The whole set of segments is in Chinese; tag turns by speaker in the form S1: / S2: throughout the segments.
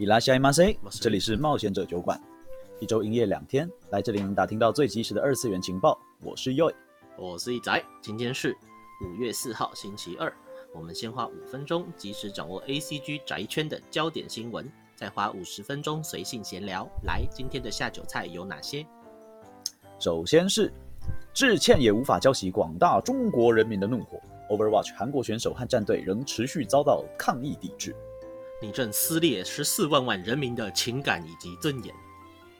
S1: 伊拉西马塞，这里是冒险者酒馆，一周营业两天，来这里能打听到最及时的二次元情报。我是 Yoy，
S2: 我是一宅。今天是五月四号星期二，我们先花五分钟及时掌握 ACG 宅圈的焦点新闻，再花五十分钟随性闲聊。来，今天的下酒菜有哪些？
S1: 首先是致歉也无法浇熄广大中国人民的怒火，Overwatch 韩国选手和战队仍持续遭到抗议抵制。
S2: 你正撕裂十四万万人民的情感以及尊严。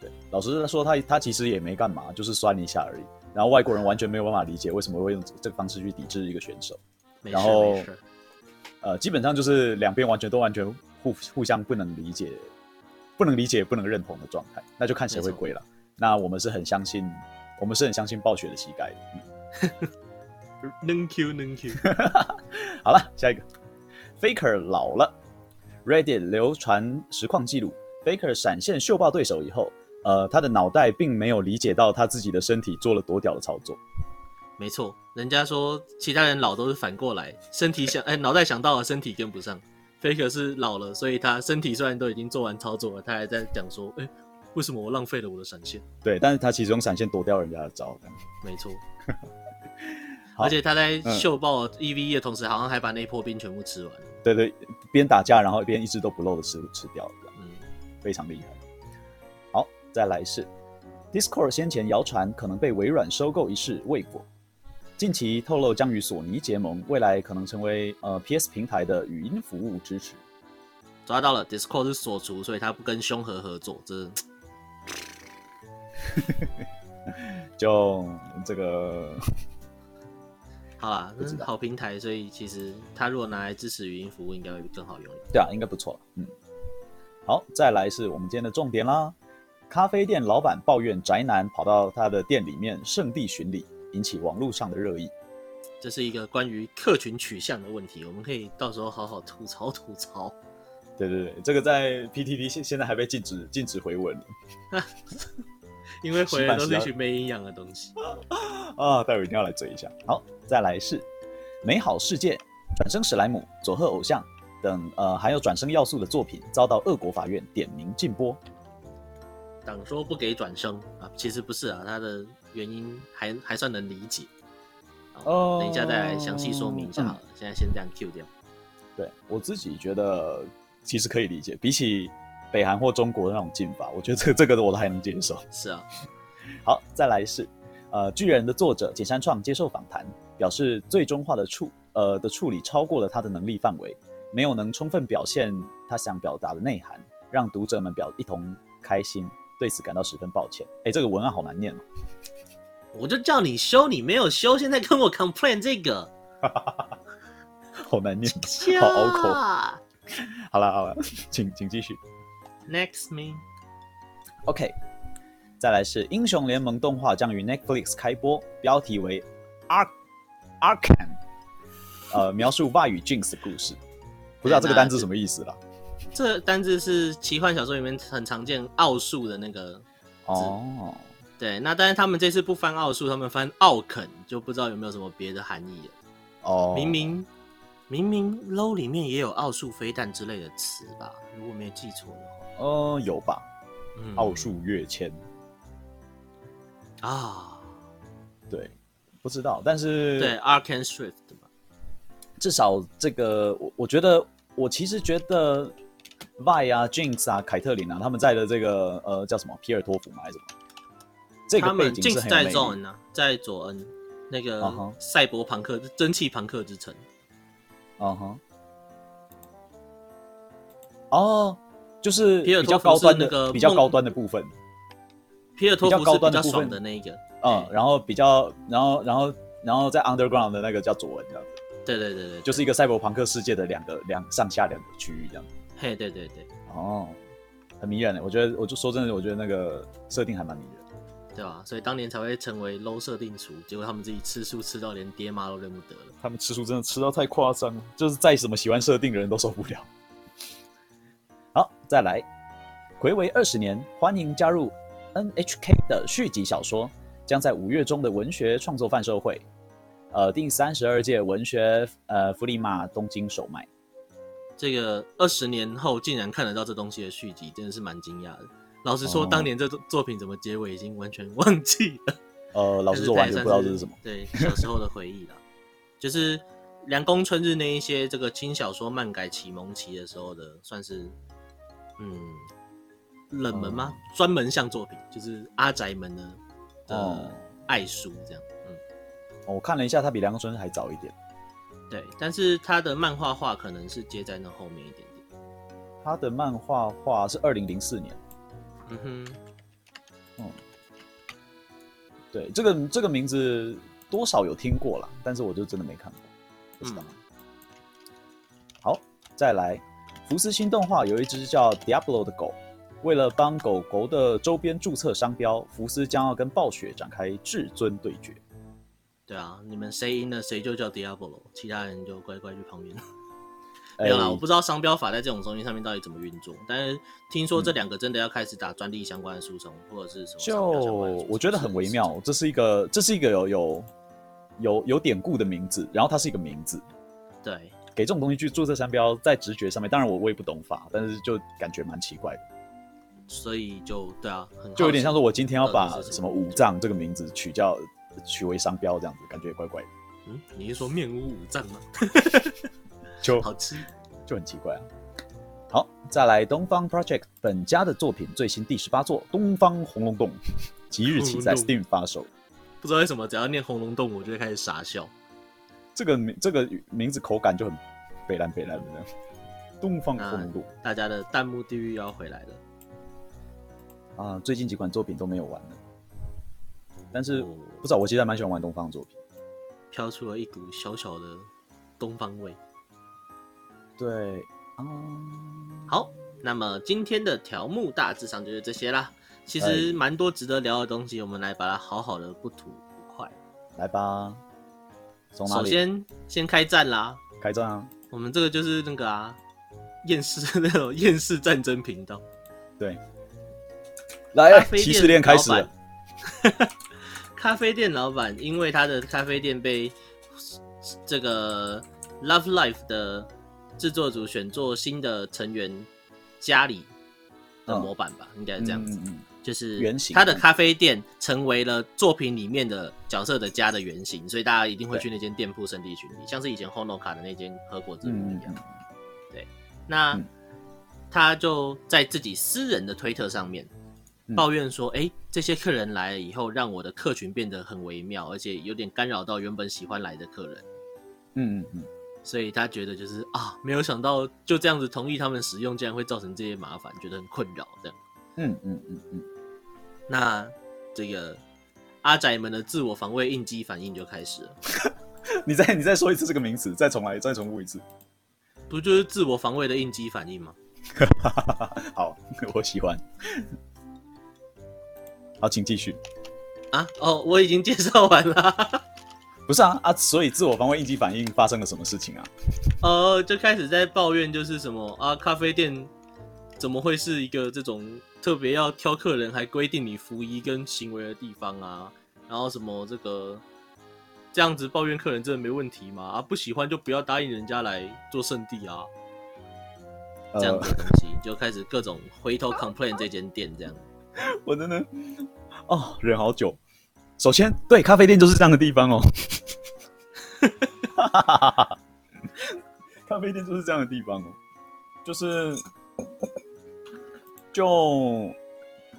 S1: 对，老实说，他他其实也没干嘛，就是酸一下而已。然后外国人完全没有办法理解为什么会用这个方式去抵制一个选手。然
S2: 后，
S1: 呃，基本上就是两边完全都完全互互相不能理解、不能理解、不能认同的状态。那就看谁会跪了。那我们是很相信，我们是很相信暴雪的膝盖的。
S2: 能 Q 能 Q。
S1: 好了，下一个，Faker 老了。Reddit 流传实况记录，Faker 闪现秀爆对手以后，呃，他的脑袋并没有理解到他自己的身体做了多屌的操作。
S2: 没错，人家说其他人老都是反过来，身体想 哎，脑袋想到了，身体跟不上。Faker 是老了，所以他身体虽然都已经做完操作了，他还在讲说，哎，为什么我浪费了我的闪现？
S1: 对，但是他其实用闪现躲掉人家的招。
S2: 没错，而且他在秀爆 EVE 的同时，嗯、好像还把那一波兵全部吃完。
S1: 对对，边打架，然后一边一只都不漏的吃吃掉了，嗯，非常厉害。好，再来是 Discord 先前谣传可能被微软收购一事未果，近期透露将与索尼结盟，未来可能成为呃 PS 平台的语音服务支持。
S2: 抓到了，Discord 是锁除，所以他不跟凶核合作，这
S1: 就这个。
S2: 好啦，这是好平台，所以其实它如果拿来支持语音服务，应该会更好用。
S1: 对啊，应该不错。嗯，好，再来是我们今天的重点啦。咖啡店老板抱怨宅男跑到他的店里面圣地巡礼，引起网络上的热议。
S2: 这是一个关于客群取向的问题，我们可以到时候好好吐槽吐槽。
S1: 对对对，这个在 PTT 现现在还被禁止禁止回文了。
S2: 因为回来都是一群没营养的东西
S1: 啊！待会一定要来追一下。好，再来是美好世界、转生史莱姆、佐贺偶像等呃，含有转生要素的作品遭到俄国法院点名禁播。
S2: 党说不给转生啊，其实不是啊，他的原因还还算能理解。哦，等一下再来详细说明一下好了。嗯、现在先这样 Q 掉。
S1: 对，我自己觉得其实可以理解，比起。北韩或中国的那种禁法，我觉得这、这个的我都还能接受。
S2: 是啊，
S1: 好，再来是，呃，巨人的作者简山创接受访谈，表示最终话的处呃的处理超过了他的能力范围，没有能充分表现他想表达的内涵，让读者们表一同开心，对此感到十分抱歉。哎，这个文案好难念哦。
S2: 我就叫你修，你没有修，现在跟我 complain 这个，
S1: 好难念，好拗口。好了好了，请请继续。
S2: Next me.
S1: OK，再来是英雄联盟动画将于 Netflix 开播，标题为 Ark Arcane，呃，描述 Vi 与 Jinx 的故事。不知道这个单字什么意思啦？
S2: 这单字是奇幻小说里面很常见奥数的那个哦。Oh. 对，那但是他们这次不翻奥数，他们翻奥肯，就不知道有没有什么别的含义了。哦，oh. 明明明明 low 里面也有奥数飞弹之类的词吧？如果没有记错的话。呃，有吧？奥数跃迁啊，对，不知道，但是对 Arcane Swift 吧，
S1: 至少这个我我觉得，我其实觉得 Vi 啊、Jinx 啊、凯特琳啊，他们在的这个呃叫什么皮尔托夫吗？还是什么？这个背景是很
S2: 在佐恩啊，在佐恩那个赛博朋克、蒸汽朋克之城。
S1: 嗯哼，哦。就是比较高端的那个比较高端的部分，
S2: 皮尔托夫是比较高端的那一个，
S1: 嗯，然后比较，然后然后然后在 underground 的那个叫佐文这样子，
S2: 对对对对，
S1: 就是一个赛博朋克世界的两个两上下两个区域这样。子，
S2: 嘿，对对对，
S1: 哦，很迷人的，我觉得，我就说真的，我觉得那个设定还蛮迷人，
S2: 对吧？所以当年才会成为 low 设定厨，结果他们自己吃书吃到连爹妈都认不得了，
S1: 他们吃书真的吃到太夸张了，就是再什么喜欢设定的人都受不了。好，再来，睽违二十年，欢迎加入 NHK 的续集小说，将在五月中的文学创作贩售会，呃，第三十二届文学呃弗里马东京首卖。
S2: 这个二十年后竟然看得到这东西的续集，真的是蛮惊讶的。老实说，当年这作品怎么结尾已经完全忘记了。
S1: 呃，老实说，完全不知道这是什么。
S2: 对，小时候的回忆了，就是凉宫春日那一些这个轻小说漫改启蒙期的时候的，算是嗯冷门吗？专、嗯、门向作品，就是阿宅们的的爱书这样。嗯，
S1: 我看了一下，它比凉宫春还早一点。
S2: 对，但是他的漫画画可能是接在那后面一点点。
S1: 他的漫画画是二零零四年。嗯哼，嗯。对，这个这个名字多少有听过了，但是我就真的没看过，不知道。嗯、好，再来，福斯新动画有一只叫 Diablo 的狗，为了帮狗狗的周边注册商标，福斯将要跟暴雪展开至尊对决。
S2: 对啊，你们谁赢了谁就叫 Diablo，其他人就乖乖去旁边。没有啦，我不知道商标法在这种东西上面到底怎么运作，但是听说这两个真的要开始打专利相关的诉讼，或者是什么？就
S1: 我觉得很微妙，这是一个这是一个有有有有典故的名字，然后它是一个名字，
S2: 对，
S1: 给这种东西去注册商标，在直觉上面，当然我我也不懂法，但是就感觉蛮奇怪的，
S2: 所以就对啊，
S1: 就有点像说我今天要把什么五藏这个名字取叫取为商标这样子，感觉也怪怪的。
S2: 嗯，你是说面无五脏吗？
S1: 就
S2: 好吃，
S1: 就很奇怪啊。好，再来东方 Project 本家的作品最新第十八作《东方红龙洞》，即日起在 Steam 发售。
S2: 不知道为什么，只要念红龙洞，我就会开始傻笑。
S1: 这个名这个名字口感就很北蓝北蓝的。东方红龙洞，
S2: 大家的弹幕地狱要回来了。
S1: 啊，最近几款作品都没有玩了，但是、哦、不知道，我其实还蛮喜欢玩东方的作品，
S2: 飘出了一股小小的东方味。
S1: 对，嗯，
S2: 好，那么今天的条目大致上就是这些啦。其实蛮多值得聊的东西，我们来把它好好的不吐不快。
S1: 来吧，
S2: 首先先开战啦！
S1: 开战啊！
S2: 我们这个就是那个啊，厌世 那种厌世战争频道。
S1: 对，来，骑士链开始了。
S2: 咖啡店老板因为他的咖啡店被这个 Love Life 的。制作组选做新的成员家里的模板吧，应该是这样子，就是原型。他的咖啡店成为了作品里面的角色的家的原型，所以大家一定会去那间店铺圣地巡礼，像是以前 Honoka 的那间和果子屋一样。对，那他就在自己私人的推特上面抱怨说：“哎，这些客人来了以后，让我的客群变得很微妙，而且有点干扰到原本喜欢来的客人。”嗯嗯嗯。所以他觉得就是啊，没有想到就这样子同意他们使用，竟然会造成这些麻烦，觉得很困扰这样。嗯嗯嗯嗯。那这个阿宅们的自我防卫应激反应就开始了。
S1: 你再你再说一次这个名词，再重来，再重复一次。
S2: 不就是自我防卫的应激反应吗？
S1: 好，我喜欢。好，请继续。
S2: 啊哦，我已经介绍完了。
S1: 不是啊啊！所以自我防卫应激反应发生了什么事情啊？
S2: 呃，就开始在抱怨，就是什么啊？咖啡店怎么会是一个这种特别要挑客人，还规定你服仪跟行为的地方啊？然后什么这个这样子抱怨客人真的没问题吗？啊，不喜欢就不要答应人家来做圣地啊！这样子的东西就开始各种回头 complain 这间店这样。
S1: 我真的哦，忍好久。首先，对，咖啡店就是这样的地方哦。咖啡店就是这样的地方哦，就是，就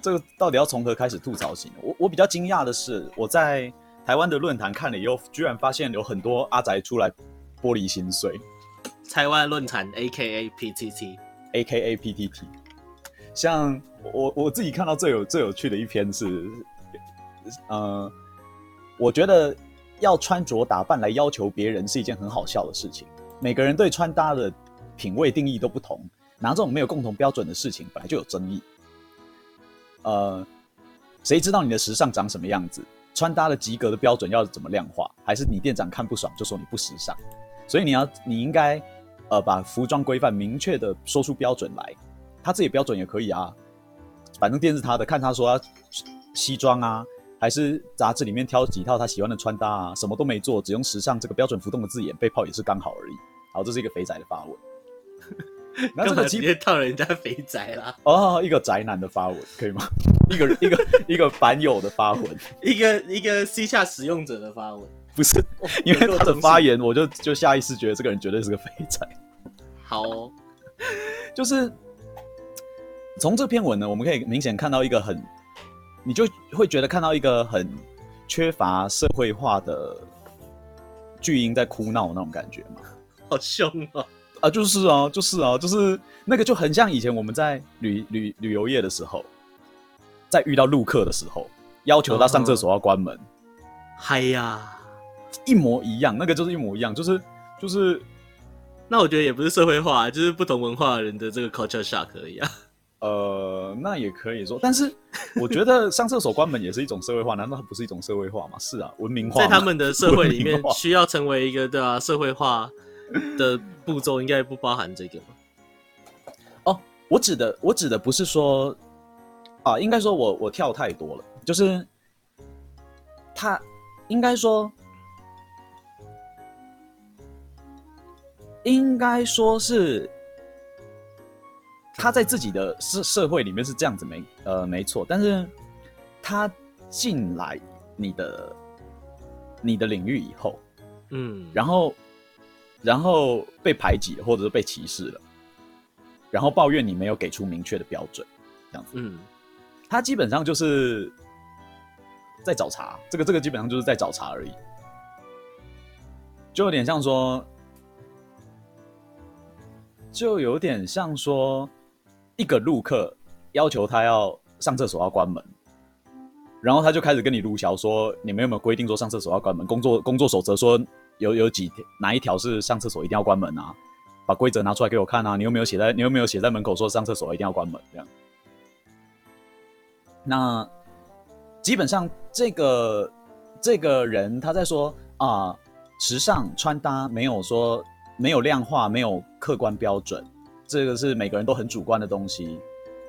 S1: 这个到底要从何开始吐槽起呢？我我比较惊讶的是，我在台湾的论坛看了以后，居然发现有很多阿宅出来玻璃心碎。
S2: 台湾论坛 A K A P T T，A
S1: K A P T T，像我我自己看到最有最有趣的一篇是。呃，我觉得要穿着打扮来要求别人是一件很好笑的事情。每个人对穿搭的品味定义都不同，拿这种没有共同标准的事情本来就有争议。呃，谁知道你的时尚长什么样子？穿搭的及格的标准要怎么量化？还是你店长看不爽就说你不时尚？所以你要，你应该呃把服装规范明确的说出标准来。他自己标准也可以啊，反正店是他的，看他说要西装啊。还是杂志里面挑几套他喜欢的穿搭啊，什么都没做，只用时尚这个标准浮动的字眼，被泡也是刚好而已。好，这是一个肥仔的发文。那这个
S2: 直接套人家肥宅啦。
S1: 哦，一个宅男的发文可以吗？一个一个一个版友的发文，
S2: 一个一个私下使用者的发文，
S1: 不是，因为他的发言，我就就下意识觉得这个人绝对是个肥宅。
S2: 好、哦，
S1: 就是从这篇文呢，我们可以明显看到一个很，你就会觉得看到一个很缺乏社会化的巨婴在哭闹那种感觉嘛，
S2: 好凶啊！
S1: 啊，就是啊，就是啊，就是那个就很像以前我们在旅旅旅游业的时候，在遇到陆客的时候，要求他上厕所要关门。
S2: 嗨、嗯、呀，
S1: 一模一样，那个就是一模一样，就是就是，
S2: 那我觉得也不是社会化，就是不同文化的人的这个 culture shock 而已啊。
S1: 呃，那也可以说，但是 我觉得上厕所关门也是一种社会化，难道它不是一种社会化吗？是啊，文明化，
S2: 在他们的社会里面需要成为一个对啊社会化。的步骤应该不包含这个吗？
S1: 哦，我指的我指的不是说啊，应该说我我跳太多了，就是他应该说应该说是他在自己的社社会里面是这样子没呃没错，但是他进来你的你的领域以后，嗯，然后。然后被排挤了，或者是被歧视了，然后抱怨你没有给出明确的标准，这样子。嗯，他基本上就是在找茬，这个这个基本上就是在找茬而已，就有点像说，就有点像说，一个陆客要求他要上厕所要关门，然后他就开始跟你卢小说，你们有没有规定说上厕所要关门？工作工作守则说。有有几条哪一条是上厕所一定要关门啊？把规则拿出来给我看啊！你有没有写在你有没有写在门口说上厕所一定要关门这样？那基本上这个这个人他在说啊，时尚穿搭没有说没有量化，没有客观标准，这个是每个人都很主观的东西。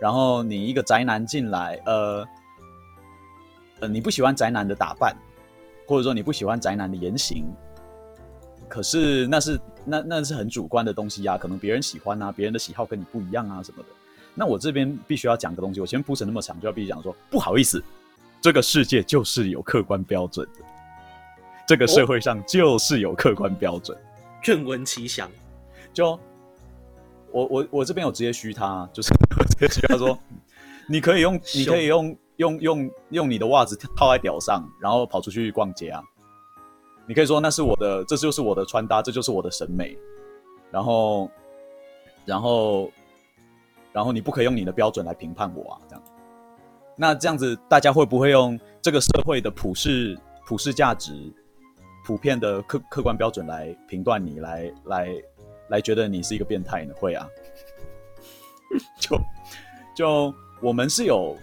S1: 然后你一个宅男进来，呃呃，你不喜欢宅男的打扮，或者说你不喜欢宅男的言行。可是那是那那是很主观的东西呀、啊，可能别人喜欢啊，别人的喜好跟你不一样啊什么的。那我这边必须要讲个东西，我前面铺陈那么长，就要必须讲说，不好意思，这个世界就是有客观标准的，这个社会上就是有客观标准。
S2: 愿闻其详。
S1: 就我我我这边有直接虚他，就是 我直接虚他说，你可以用你可以用用用用你的袜子套在屌上，然后跑出去逛街啊。你可以说那是我的，这就是我的穿搭，这就是我的审美。然后，然后，然后你不可以用你的标准来评判我啊，这样。那这样子，大家会不会用这个社会的普世、普世价值、普遍的客客观标准来评断你，来来来觉得你是一个变态呢？会啊。就就我们是有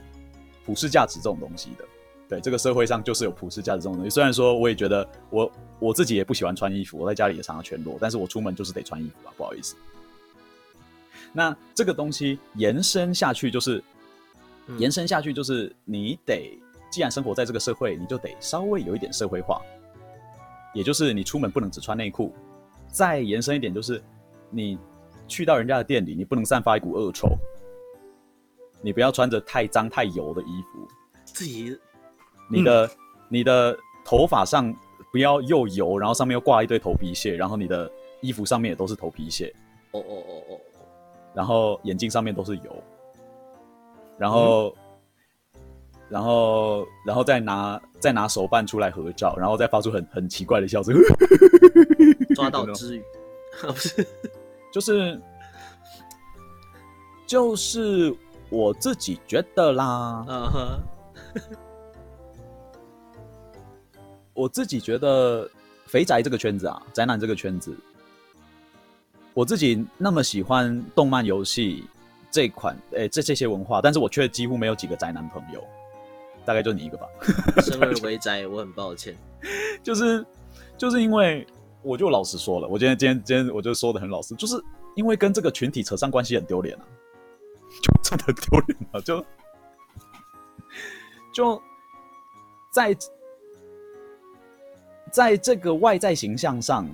S1: 普世价值这种东西的。对，这个社会上就是有普世价值这种东西。虽然说我也觉得我我自己也不喜欢穿衣服，我在家里也常常全裸，但是我出门就是得穿衣服啊，不好意思。那这个东西延伸下去就是，嗯、延伸下去就是你得，既然生活在这个社会，你就得稍微有一点社会化，也就是你出门不能只穿内裤。再延伸一点就是，你去到人家的店里，你不能散发一股恶臭，你不要穿着太脏太油的衣服，
S2: 自己。
S1: 你的、嗯、你的头发上不要又油，然后上面又挂一堆头皮屑，然后你的衣服上面也都是头皮屑。哦哦哦哦，然后眼镜上面都是油，然后、嗯、然后然后再拿再拿手办出来合照，然后再发出很很奇怪的笑声。
S2: 抓到之语，不是，
S1: 就是就是我自己觉得啦。嗯哼。我自己觉得，肥宅这个圈子啊，宅男这个圈子，我自己那么喜欢动漫游戏这款，诶、欸，这这些文化，但是我却几乎没有几个宅男朋友，大概就你一个吧。
S2: 身为肥宅，我很抱歉。
S1: 就是就是因为，我就老实说了，我今天今天今天我就说的很老实，就是因为跟这个群体扯上关系很丢脸啊，就真的丢脸啊，就就在。在这个外在形象上，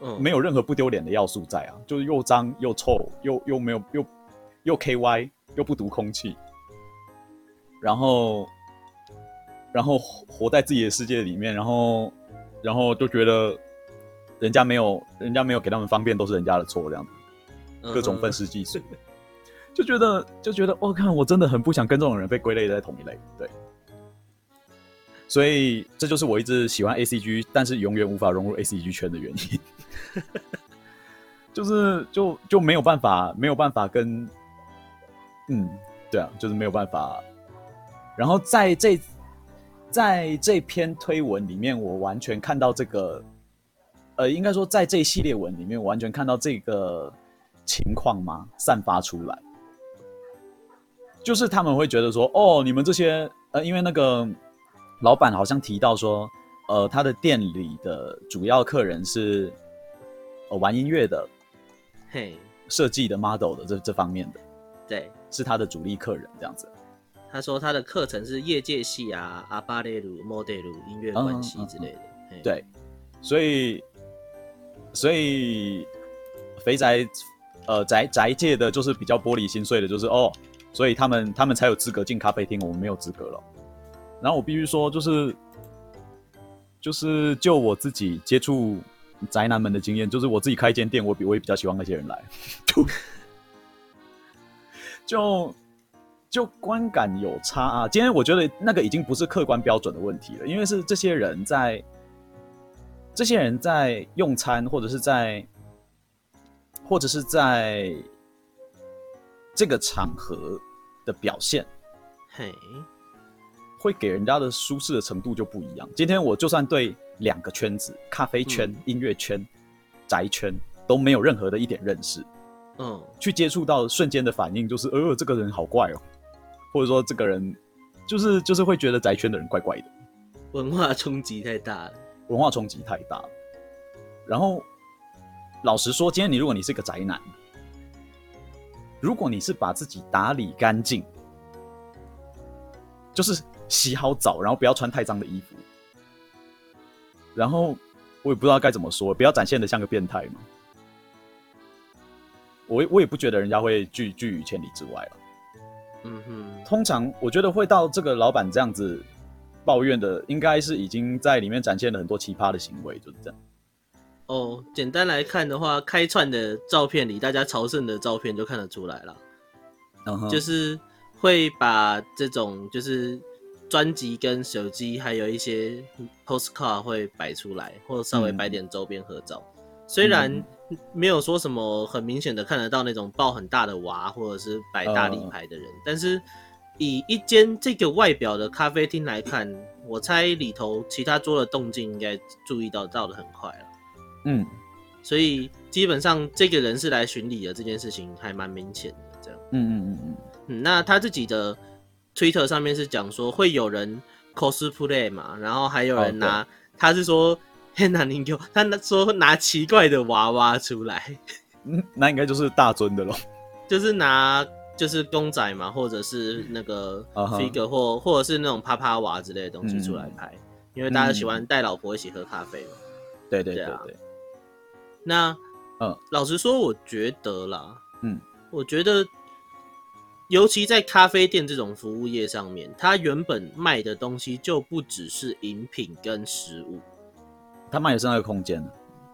S1: 嗯没有任何不丢脸的要素在啊，就是又脏又臭，又又没有又又 KY 又不读空气，然后然后活在自己的世界里面，然后然后就觉得人家没有人家没有给他们方便都是人家的错这样子，各种愤世嫉俗，就觉得就觉得我看我真的很不想跟这种人被归类在同一类，对。所以这就是我一直喜欢 ACG，但是永远无法融入 ACG 圈的原因，就是就就没有办法，没有办法跟，嗯，对啊，就是没有办法。然后在这在这篇推文里面，我完全看到这个，呃，应该说在这一系列文里面，我完全看到这个情况吗？散发出来，就是他们会觉得说，哦，你们这些，呃，因为那个。老板好像提到说，呃，他的店里的主要客人是，呃，玩音乐的，嘿，设计的 model 的这这方面的，
S2: 对，
S1: 是他的主力客人这样子。
S2: 他说他的课程是业界系啊，阿巴列鲁、莫德鲁音乐关系之类的，
S1: 嗯嗯嗯、对，所以，所以肥宅，呃，宅宅界的就是比较玻璃心碎的，就是哦，所以他们他们才有资格进咖啡厅，我们没有资格了。然后我必须说，就是，就是就我自己接触宅男们的经验，就是我自己开一间店，我比我也比较喜欢那些人来，就就观感有差啊。今天我觉得那个已经不是客观标准的问题了，因为是这些人在这些人在用餐，或者是在或者是在这个场合的表现，嘿。会给人家的舒适的程度就不一样。今天我就算对两个圈子——咖啡圈、嗯、音乐圈、宅圈都没有任何的一点认识，嗯，去接触到瞬间的反应就是，呃，这个人好怪哦，或者说这个人就是就是会觉得宅圈的人怪怪的，
S2: 文化冲击太大了，
S1: 文化冲击太大了。然后老实说，今天你如果你是个宅男，如果你是把自己打理干净，就是。洗好澡，然后不要穿太脏的衣服。然后我也不知道该怎么说，不要展现的像个变态嘛。我我也不觉得人家会拒拒于千里之外了。嗯哼，通常我觉得会到这个老板这样子抱怨的，应该是已经在里面展现了很多奇葩的行为，就是这样。
S2: 哦，简单来看的话，开串的照片里，大家朝圣的照片就看得出来了。就是会把这种就是。专辑跟手机还有一些 postcard 会摆出来，或者稍微摆点周边合照。嗯、虽然没有说什么很明显的看得到那种抱很大的娃，或者是摆大立牌的人，呃、但是以一间这个外表的咖啡厅来看，我猜里头其他桌的动静应该注意到到的很快了。嗯，所以基本上这个人是来巡礼的这件事情还蛮明显的，这样。嗯嗯嗯嗯嗯，那他自己的。Twitter 上面是讲说会有人 cosplay 嘛，然后还有人拿，oh, 他是说很难听，Q，他说拿奇怪的娃娃出来，
S1: 嗯，那应该就是大尊的咯，
S2: 就是拿就是公仔嘛，或者是那个 figure 或、uh huh. 或者是那种啪啪娃之类的东西出来拍，嗯、因为大家喜欢带老婆一起喝咖啡嘛，
S1: 对对对
S2: 那嗯，老实说，我觉得啦，嗯，我觉得。尤其在咖啡店这种服务业上面，它原本卖的东西就不只是饮品跟食物，
S1: 它卖的是那个空间，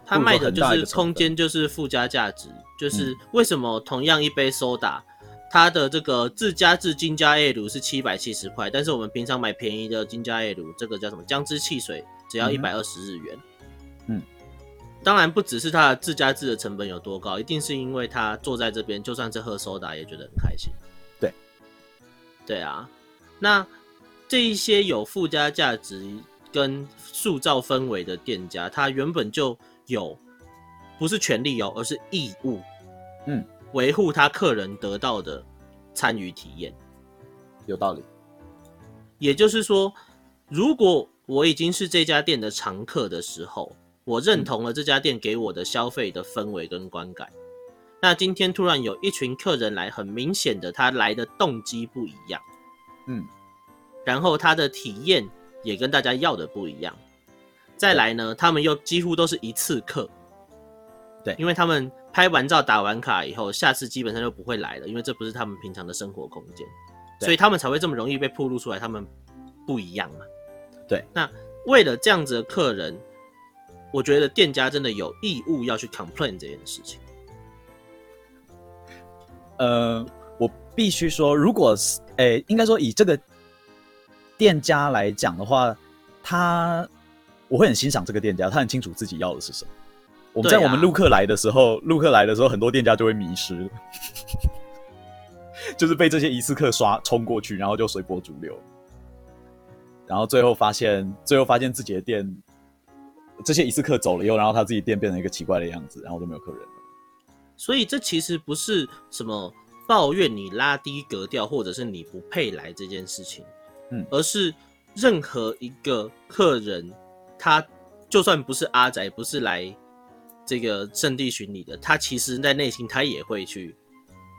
S2: 它卖的就是空间，就是附加价值。就是为什么同样一杯 soda，它的这个自家制金加 Ale 是七百七十块，但是我们平常买便宜的金加 Ale，这个叫什么姜汁汽水，只要一百二十日元。嗯，当然不只是它的自家制的成本有多高，一定是因为他坐在这边，就算是喝 soda 也觉得很开心。对。啊，那这一些有附加价值跟塑造氛围的店家，他原本就有不是权利哦，而是义务，嗯，维护他客人得到的参与体验。
S1: 有道理。
S2: 也就是说，如果我已经是这家店的常客的时候，我认同了这家店给我的消费的氛围跟观感。那今天突然有一群客人来，很明显的他来的动机不一样，嗯，然后他的体验也跟大家要的不一样。再来呢，他们又几乎都是一次客，
S1: 对，
S2: 因为他们拍完照、打完卡以后，下次基本上就不会来了，因为这不是他们平常的生活空间，所以他们才会这么容易被暴露出来，他们不一样嘛。
S1: 对，
S2: 那为了这样子的客人，我觉得店家真的有义务要去 complain 这件事情。
S1: 呃，我必须说，如果是，诶、欸，应该说以这个店家来讲的话，他我会很欣赏这个店家，他很清楚自己要的是什么。我们在我们陆客来的时候，陆、啊、客来的时候，很多店家就会迷失，就是被这些一次客刷冲过去，然后就随波逐流，然后最后发现，最后发现自己的店，这些一次客走了以后，然后他自己店变成一个奇怪的样子，然后就没有客人了。
S2: 所以这其实不是什么抱怨你拉低格调，或者是你不配来这件事情，嗯，而是任何一个客人，他就算不是阿宅，不是来。这个圣地巡礼的，他其实在内心他也会去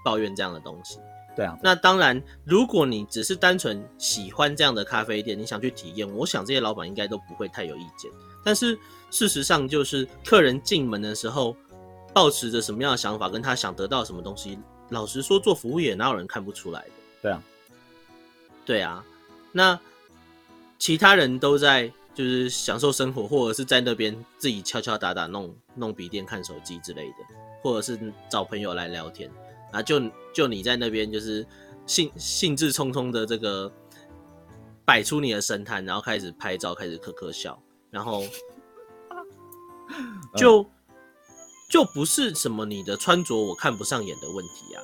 S2: 抱怨这样的东西。
S1: 对啊，
S2: 那当然，如果你只是单纯喜欢这样的咖啡店，你想去体验，我想这些老板应该都不会太有意见。但是事实上，就是客人进门的时候，抱持着什么样的想法，跟他想得到什么东西，老实说，做服务业哪有人看不出来的？
S1: 对啊，
S2: 对啊，那其他人都在。就是享受生活，或者是在那边自己敲敲打打弄弄笔电、看手机之类的，或者是找朋友来聊天啊。就就你在那边，就是兴兴致冲冲的这个摆出你的神态，然后开始拍照，开始呵呵笑，然后 就就不是什么你的穿着我看不上眼的问题啊。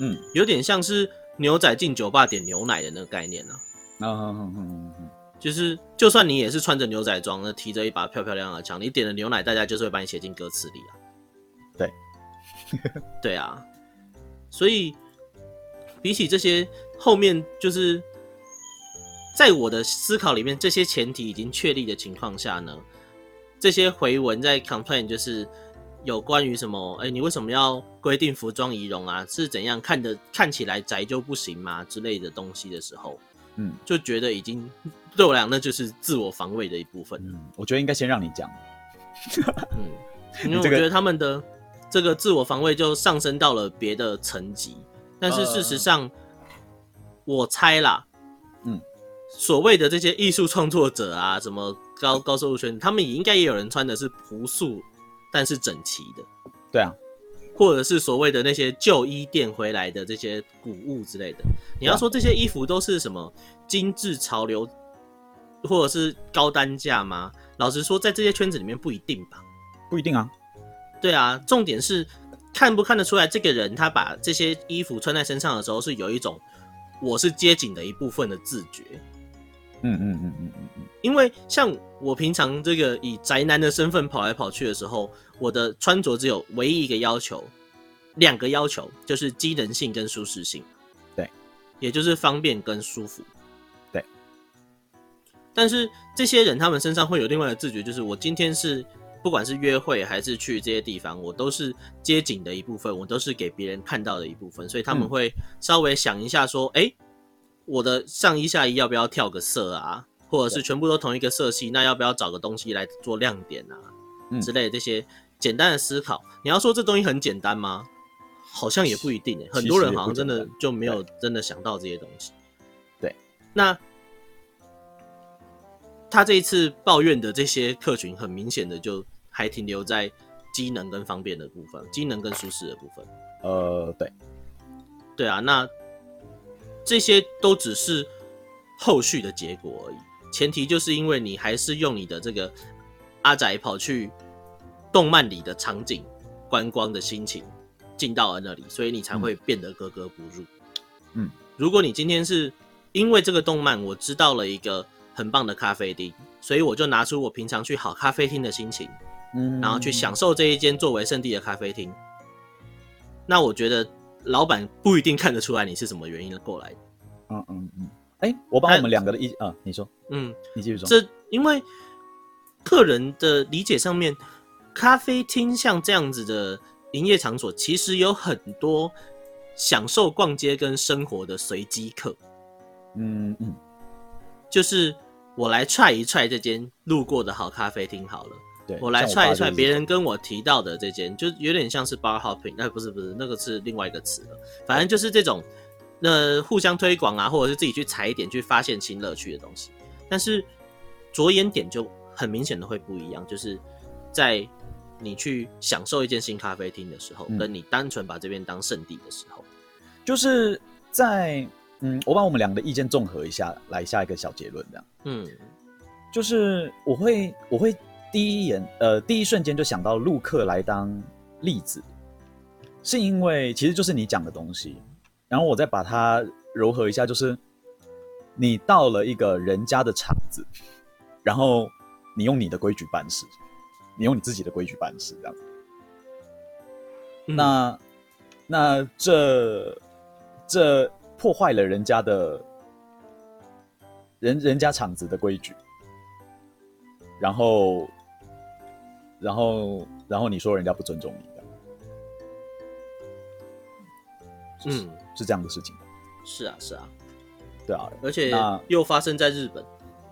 S2: 嗯，有点像是牛仔进酒吧点牛奶的那个概念啊。嗯嗯嗯嗯。就是，就算你也是穿着牛仔装，那提着一把漂漂亮亮的枪，你点了牛奶，大家就是会把你写进歌词里啊。
S1: 对，
S2: 对啊。所以比起这些后面，就是在我的思考里面，这些前提已经确立的情况下呢，这些回文在 complain 就是有关于什么，哎、欸，你为什么要规定服装仪容啊？是怎样看的看起来宅就不行吗？之类的东西的时候。嗯，就觉得已经对我来讲，那就是自我防卫的一部分。
S1: 嗯，我觉得应该先让你讲。
S2: 嗯，因为我觉得他们的这个自我防卫就上升到了别的层级。但是事实上，我猜啦，嗯，所谓的这些艺术创作者啊，什么高高收入圈，他们也应该也有人穿的是朴素，但是整齐的。
S1: 对啊。
S2: 或者是所谓的那些旧衣店回来的这些古物之类的，你要说这些衣服都是什么精致潮流，或者是高单价吗？老实说，在这些圈子里面不一定吧。
S1: 不一定啊。
S2: 对啊，重点是看不看得出来这个人他把这些衣服穿在身上的时候是有一种我是街景的一部分的自觉。
S1: 嗯嗯嗯嗯嗯嗯。
S2: 因为像我平常这个以宅男的身份跑来跑去的时候。我的穿着只有唯一一个要求，两个要求，就是机能性跟舒适性，
S1: 对，
S2: 也就是方便跟舒服，
S1: 对。
S2: 但是这些人他们身上会有另外的自觉，就是我今天是不管是约会还是去这些地方，我都是街景的一部分，我都是给别人看到的一部分，所以他们会稍微想一下说，哎、嗯欸，我的上衣下衣要不要跳个色啊，或者是全部都同一个色系，那要不要找个东西来做亮点啊，之类的这些。简单的思考，你要说这东西很简单吗？好像也不一定诶。很多人好像真的就没有真的想到这些东西。
S1: 对，
S2: 那他这一次抱怨的这些客群，很明显的就还停留在机能跟方便的部分，机能跟舒适的部分。
S1: 呃，对，
S2: 对啊，那这些都只是后续的结果而已。前提就是因为你还是用你的这个阿宅跑去。动漫里的场景、观光的心情进到了那里，所以你才会变得格格不入。嗯，如果你今天是因为这个动漫，我知道了一个很棒的咖啡厅，所以我就拿出我平常去好咖啡厅的心情，嗯，然后去享受这一间作为圣地的咖啡厅。那我觉得老板不一定看得出来你是什么原因过来的。
S1: 嗯嗯嗯。哎、欸，我把我们两个的意啊，你说，
S2: 嗯，
S1: 你继续说。
S2: 这因为客人的理解上面。咖啡厅像这样子的营业场所，其实有很多享受逛街跟生活的随机客。嗯嗯，就是我来踹一踹这间路过的好咖啡厅好了。
S1: 对，
S2: 我来踹一踹别人跟我提到的这间，就有点像是 bar hopping，那、呃、不是不是，那个是另外一个词了。反正就是这种，那、呃、互相推广啊，或者是自己去踩一点，去发现新乐趣的东西。但是着眼点就很明显的会不一样，就是在你去享受一间新咖啡厅的时候，嗯、跟你单纯把这边当圣地的时候，
S1: 就是在嗯，我把我们两个的意见综合一下，来下一个小结论，这样。嗯，就是我会我会第一眼呃第一瞬间就想到陆克来当例子，是因为其实就是你讲的东西，然后我再把它柔合一下，就是你到了一个人家的场子，然后你用你的规矩办事，你用你自己的规矩办事，这样。嗯、那那这这破坏了人家的。人人家厂子的规矩，然后，然后，然后你说人家不尊重你，嗯，是这样的事情。
S2: 是啊，是啊，
S1: 对啊，
S2: 而且又发生在日本。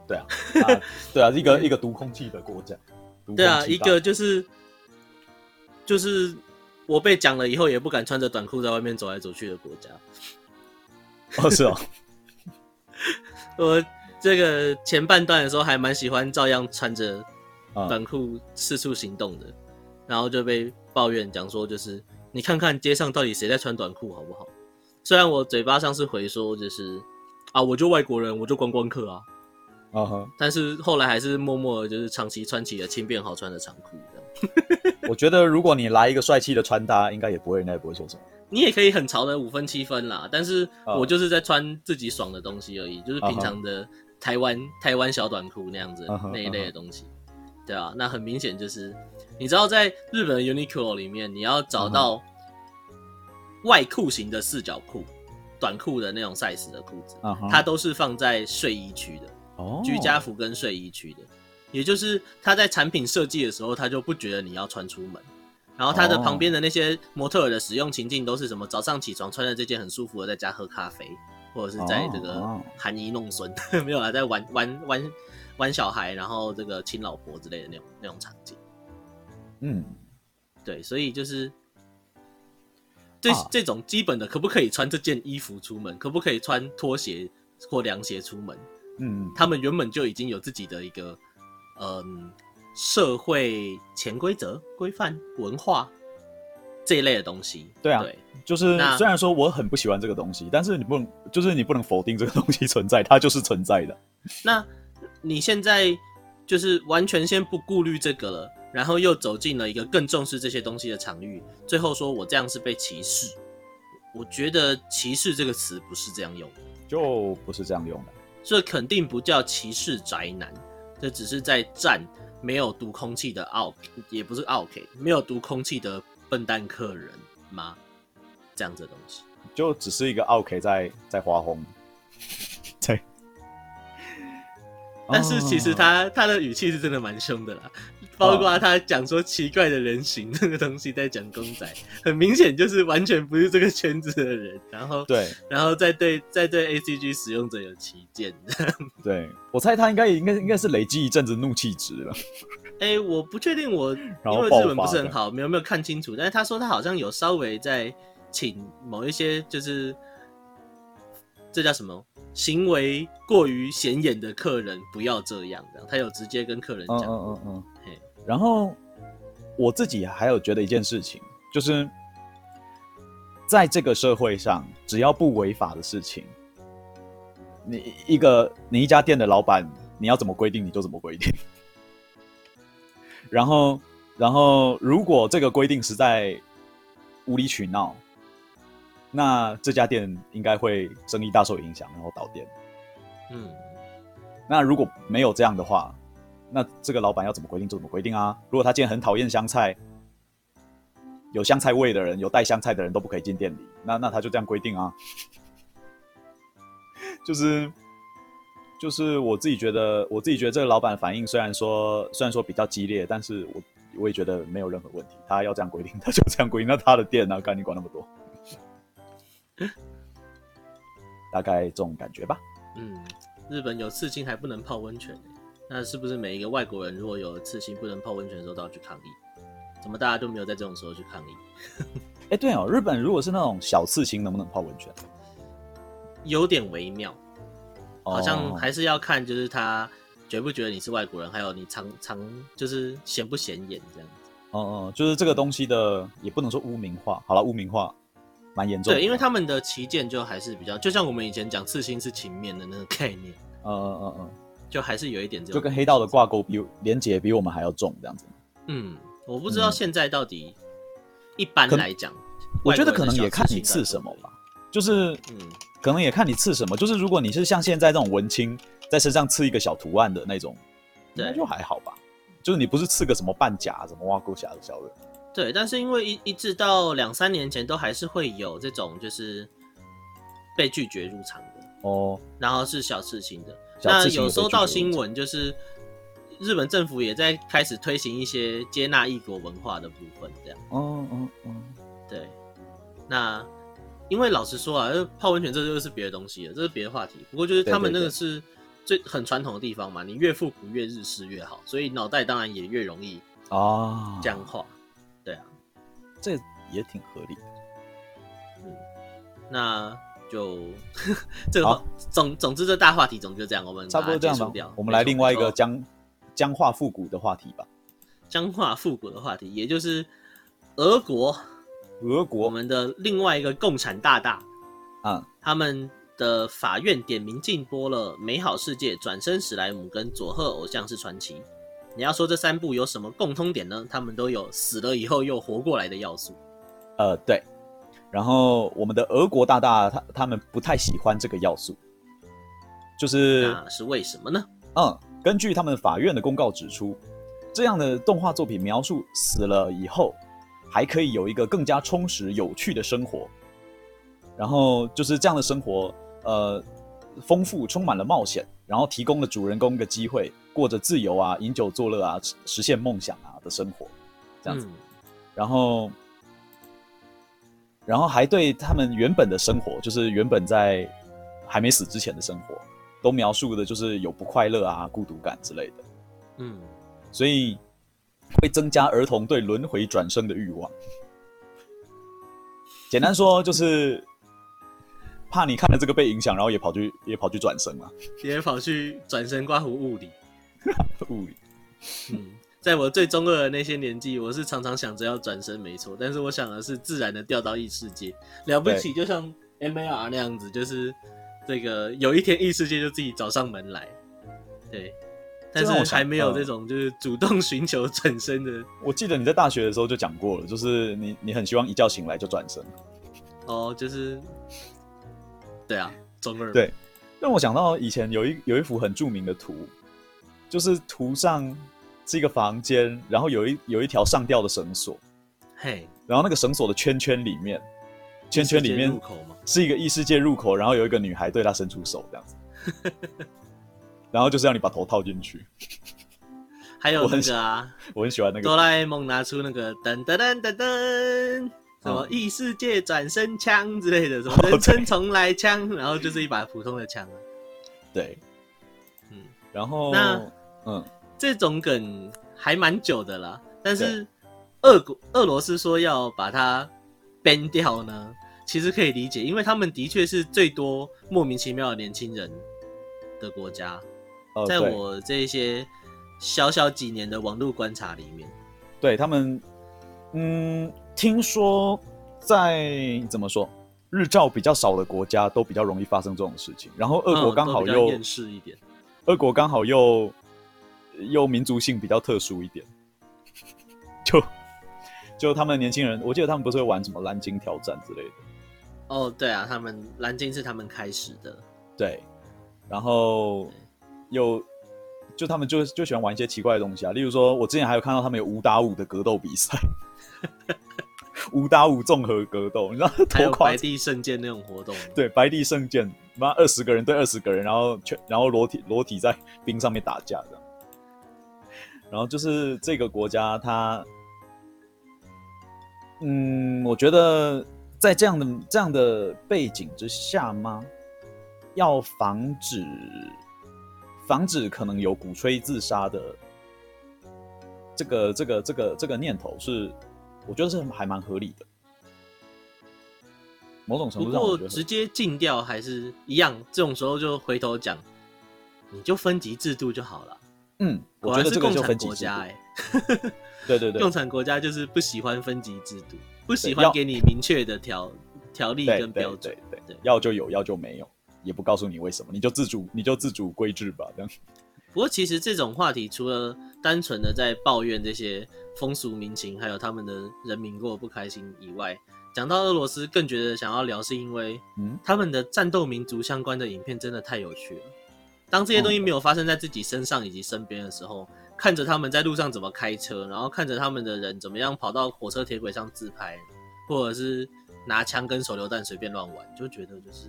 S1: 对啊，对啊，一个 一个毒空气的国家。
S2: 对啊，一个就是就是我被讲了以后也不敢穿着短裤在外面走来走去的国家。
S1: 哦，是哦。
S2: 我这个前半段的时候还蛮喜欢照样穿着短裤四处行动的，然后就被抱怨讲说，就是你看看街上到底谁在穿短裤好不好？虽然我嘴巴上是回说，就是啊，我就外国人，我就观光客啊，啊哈，但是后来还是默默的就是长期穿起了轻便好穿的长裤这样。
S1: 我觉得如果你来一个帅气的穿搭，应该也不会，人家也不会说什么。
S2: 你也可以很潮的五分七分啦，但是我就是在穿自己爽的东西而已，就是平常的台湾、uh huh. 台湾小短裤那样子、uh huh. 那一类的东西，对啊，那很明显就是，你知道在日本的 Uniqlo 里面，你要找到外裤型的四角裤、短裤的那种 size 的裤子，uh huh. 它都是放在睡衣区的，oh. 居家服跟睡衣区的，也就是他在产品设计的时候，他就不觉得你要穿出门。然后他的旁边的那些模特儿的使用情境都是什么？早上起床穿着这件很舒服的，在家喝咖啡，或者是在这个含饴弄孙，没有啦，在玩玩玩玩小孩，然后这个亲老婆之类的那种那种场景。嗯，对，所以就是这这种基本的，可不可以穿这件衣服出门？可不可以穿拖鞋或凉鞋出门？嗯，他们原本就已经有自己的一个嗯。社会潜规则、规范、文化这一类的东西，
S1: 对啊，对，就是虽然说我很不喜欢这个东西，但是你不能，就是你不能否定这个东西存在，它就是存在的。
S2: 那你现在就是完全先不顾虑这个了，然后又走进了一个更重视这些东西的场域，最后说我这样是被歧视，我觉得歧视这个词不是这样用的，
S1: 就不是这样用的，
S2: 这肯定不叫歧视宅男，这只是在占。没有读空气的奥，也不是奥 K，没有读空气的笨蛋客人吗？这样子的东西，
S1: 就只是一个奥 K 在在花红，对。
S2: 但是其实他他的语气是真的蛮凶的啦。包括他讲说奇怪的人形 这个东西在讲公仔，很明显就是完全不是这个圈子的人。然后对，然后再对再对 ACG 使用者有歧见。
S1: 对，我猜他应该应该应该是累积一阵子怒气值了。
S2: 哎、欸，我不确定我因为日文不是很好，没有没有看清楚。但是他说他好像有稍微在请某一些就是这叫什么行为过于显眼的客人不要这样，这样他有直接跟客人讲。嗯嗯嗯。嘿
S1: 然后我自己还有觉得一件事情，就是在这个社会上，只要不违法的事情，你一个你一家店的老板，你要怎么规定你就怎么规定。然后，然后如果这个规定实在无理取闹，那这家店应该会生意大受影响，然后倒店。嗯，那如果没有这样的话。那这个老板要怎么规定就怎么规定啊！如果他今天很讨厌香菜，有香菜味的人，有带香菜的人都不可以进店里，那那他就这样规定啊。就是就是我自己觉得，我自己觉得这个老板反应虽然说虽然说比较激烈，但是我我也觉得没有任何问题。他要这样规定，他就这样规定。那他的店呢？干你管那么多？大概这种感觉吧。
S2: 嗯，日本有刺青还不能泡温泉。那是不是每一个外国人如果有刺青不能泡温泉的时候都要去抗议？怎么大家都没有在这种时候去抗议？
S1: 哎、欸，对哦，日本如果是那种小刺青，能不能泡温泉？
S2: 有点微妙，好像还是要看，就是他觉不觉得你是外国人，还有你常常就是显不显眼这样子。
S1: 哦哦，就是这个东西的也不能说污名化，好了，污名化蛮严重的。
S2: 对，因为他们的旗舰就还是比较，就像我们以前讲刺青是情面的那个概念。
S1: 嗯嗯嗯嗯，
S2: 就还是有一点这种，
S1: 就跟黑道的挂钩比连结比我们还要重这样子。
S2: 嗯，我不知道现在到底一般来讲，
S1: 我觉得可能也看你刺什么吧。就是，嗯，可能也看你刺什么。就是如果你是像现在这种文青，在身上刺一个小图案的那种，那就还好吧。就是你不是刺个什么半甲、什么挖沟侠的小人。
S2: 对，但是因为一一直到两三年前，都还是会有这种就是被拒绝入场的哦，然后是小刺青的。那有收到新闻，就是日本政府也在开始推行一些接纳异国文化的部分，这样。哦哦哦，对，那。因为老实说啊，泡温泉这就是别的东西了，这是别的话题。不过就是他们那个是最很传统的地方嘛，你越复古越日式越好，所以脑袋当然也越容易啊僵化。对啊，
S1: 这也挺合理的。
S2: 嗯，那就 这个总总之这大话题总就这样，我们
S1: 差不多这样吧。我们来另外一个僵僵化复古的话题吧。
S2: 僵化复古的话题，也就是俄国。
S1: 俄国，
S2: 我们的另外一个共产大大，
S1: 啊、嗯，
S2: 他们的法院点名禁播了《美好世界》、《转身史莱姆》跟《佐贺偶像是传奇》。你要说这三部有什么共通点呢？他们都有死了以后又活过来的要素。
S1: 呃，对。然后我们的俄国大大他他们不太喜欢这个要素，就是
S2: 那是为什么呢？
S1: 嗯，根据他们法院的公告指出，这样的动画作品描述死了以后。还可以有一个更加充实、有趣的生活，然后就是这样的生活，呃，丰富、充满了冒险，然后提供了主人公一个机会，过着自由啊、饮酒作乐啊、实现梦想啊的生活，这样子。嗯、然后，然后还对他们原本的生活，就是原本在还没死之前的生活，都描述的就是有不快乐啊、孤独感之类的。嗯，所以。会增加儿童对轮回转生的欲望。简单说就是怕你看了这个被影响，然后也跑去也跑去转生嘛，
S2: 也跑去转生刮胡物理。
S1: 物理。
S2: 嗯，在我最中二的那些年纪，我是常常想着要转身，没错。但是我想的是自然的掉到异世界，了不起，就像 MAR 那样子，就是这个有一天异世界就自己找上门来。对。但是我还没有这种就是主动寻求转身的。
S1: 我记得你在大学的时候就讲过了，就是你你很希望一觉醒来就转身。
S2: 哦，就是，对啊，中二。
S1: 对，让我想到以前有一有一幅很著名的图，就是图上是一个房间，然后有一有一条上吊的绳索，
S2: 嘿，
S1: 然后那个绳索的圈圈里面，圈圈里面是一个异世界入口，然后有一个女孩对他伸出手这样子。然后就是让你把头套进去，
S2: 还有那个啊，
S1: 我很喜欢那个。
S2: 哆啦 A 梦拿出那个噔噔噔噔噔，什么异世界转身枪之类的，什么 人生重来枪，然后就是一把普通的枪。
S1: 对，嗯，然后
S2: 那嗯，这种梗还蛮久的啦，但是俄国俄罗斯说要把它 ban 掉呢，其实可以理解，因为他们的确是最多莫名其妙的年轻人的国家。在我这些小小几年的网络观察里面，
S1: 对他们，嗯，听说在怎么说，日照比较少的国家都比较容易发生这种事情。然后俄国刚好又厌
S2: 世一点，
S1: 俄国刚好又又民族性比较特殊一点，就就他们年轻人，我记得他们不是会玩什么蓝鲸挑战之类的。
S2: 哦，对啊，他们蓝鲸是他们开始的，
S1: 对，然后。有，就他们就就喜欢玩一些奇怪的东西啊，例如说，我之前还有看到他们有五打五的格斗比赛，五打五综合格斗，你知道多夸张？
S2: 还有白帝圣剑那种活动？
S1: 对，白帝圣剑，妈二十个人对二十个人，然后全然后裸体裸体在冰上面打架这样。然后就是这个国家，它，嗯，我觉得在这样的这样的背景之下吗？要防止。防止可能有鼓吹自杀的这个这个这个这个念头是，我觉得是还蛮合理的。某种程度上，
S2: 不过直接禁掉还是一样，这种时候就回头讲，你就分级制度就好了。
S1: 嗯，我觉得这个就分级制度。
S2: 哎，
S1: 对对对，
S2: 共产国家就是不喜欢分级制度，不喜欢给你明确的条条例跟标准。
S1: 对对对，要就有，要就没有，也不告诉你为什么，你就自主，你就自主规制吧，这样。
S2: 不过其实这种话题，除了单纯的在抱怨这些风俗民情，还有他们的人民过得不开心以外。讲到俄罗斯，更觉得想要聊，是因为，嗯，他们的战斗民族相关的影片真的太有趣了。当这些东西没有发生在自己身上以及身边的时候，看着他们在路上怎么开车，然后看着他们的人怎么样跑到火车铁轨上自拍，或者是拿枪跟手榴弹随便乱玩，就觉得就是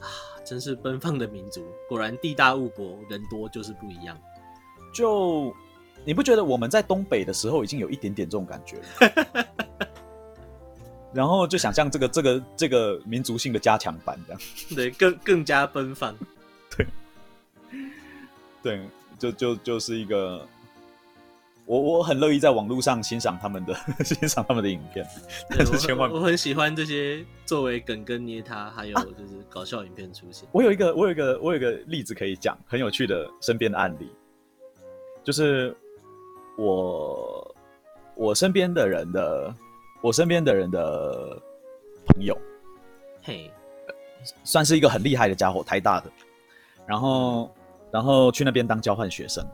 S2: 啊，真是奔放的民族。果然地大物博，人多就是不一样。
S1: 就你不觉得我们在东北的时候已经有一点点这种感觉了？然后就想象这个这个这个民族性的加强版这样，
S2: 对，更更加奔放，
S1: 对，就就就是一个，我我很乐意在网络上欣赏他们的 欣赏他们的影片，但是千万
S2: 我，我很喜欢这些作为梗跟捏他，还有就是搞笑影片出现。啊，
S1: 我有一个我有一个我有一个例子可以讲，很有趣的身边的案例，就是我我身边的人的。我身边的人的朋友，
S2: 嘿，
S1: 算是一个很厉害的家伙，台大的，然后，然后去那边当交换学生。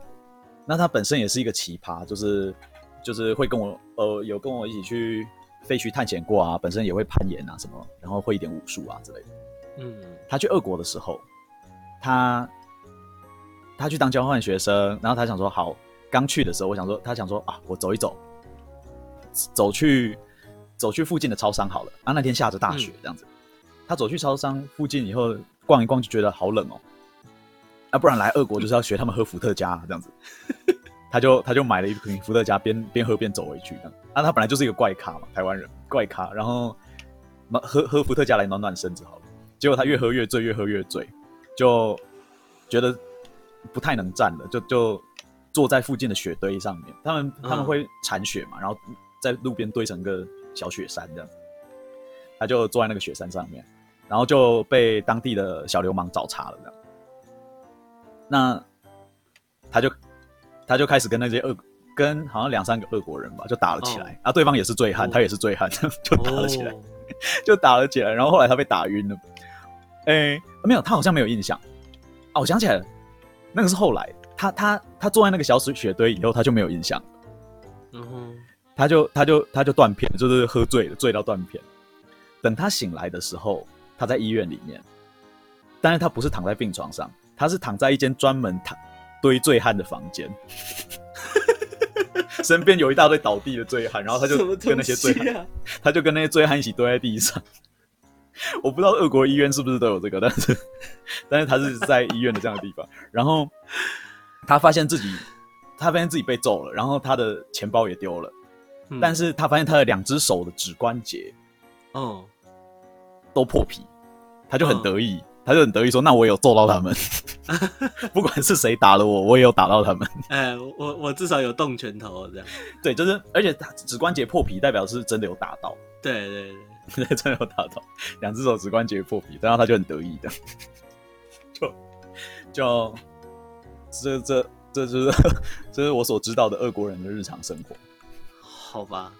S1: 那他本身也是一个奇葩，就是就是会跟我呃有跟我一起去废墟探险过啊，本身也会攀岩啊什么，然后会一点武术啊之类的。
S2: 嗯，
S1: 他去俄国的时候，他他去当交换学生，然后他想说好，刚去的时候，我想说他想说啊，我走一走，走去。走去附近的超商好了，啊，那天下着大雪，这样子，嗯，他走去超商附近以后逛一逛，就觉得好冷哦，啊，不然来俄国就是要学他们喝伏特加这样子，他就他就买了一瓶伏特加，边边喝边走回去，这样，啊，他本来就是一个怪咖嘛，台湾人怪咖，然后喝喝伏特加来暖暖身子好了，结果他越喝越醉，越喝越醉，就觉得不太能站了，就就坐在附近的雪堆上面，他们他们会铲雪嘛，然后在路边堆成个。小雪山这样，他就坐在那个雪山上面，然后就被当地的小流氓找茬了这样。那他就他就开始跟那些恶跟好像两三个恶国人吧，就打了起来。Oh. 啊，对方也是醉汉，oh. 他也是醉汉，就打了起来，oh. 就打了起来。然后后来他被打晕了。哎、欸，没有，他好像没有印象。啊，我想起来了，那个是后来，他他他坐在那个小雪雪堆以后，他就没有印象。嗯哼。他就他就他就断片，就是喝醉了，醉到断片。等他醒来的时候，他在医院里面，但是他不是躺在病床上，他是躺在一间专门躺堆醉汉的房间，身边有一大堆倒地的醉汉，然后他就跟那些醉汉，啊、他就跟那些醉汉一起堆在地上。我不知道俄国医院是不是都有这个，但是但是他是在医院的这样的地方，然后他发现自己他发现自己被揍了，然后他的钱包也丢了。但是他发现他的两只手的指关节，
S2: 嗯，
S1: 都破皮，他就很得意，嗯、他就很得意说：“那我有揍到他们，不管是谁打了我，我也有打到他们。
S2: 哎，我我至少有动拳头这样。
S1: 对，就是，而且他指关节破皮，代表是真的有打到。
S2: 对对对，
S1: 对，真的有打到，两只手指关节破皮，然后他就很得意的，就就这这这就是这是我所知道的俄国人的日常生活。”
S2: 好吧，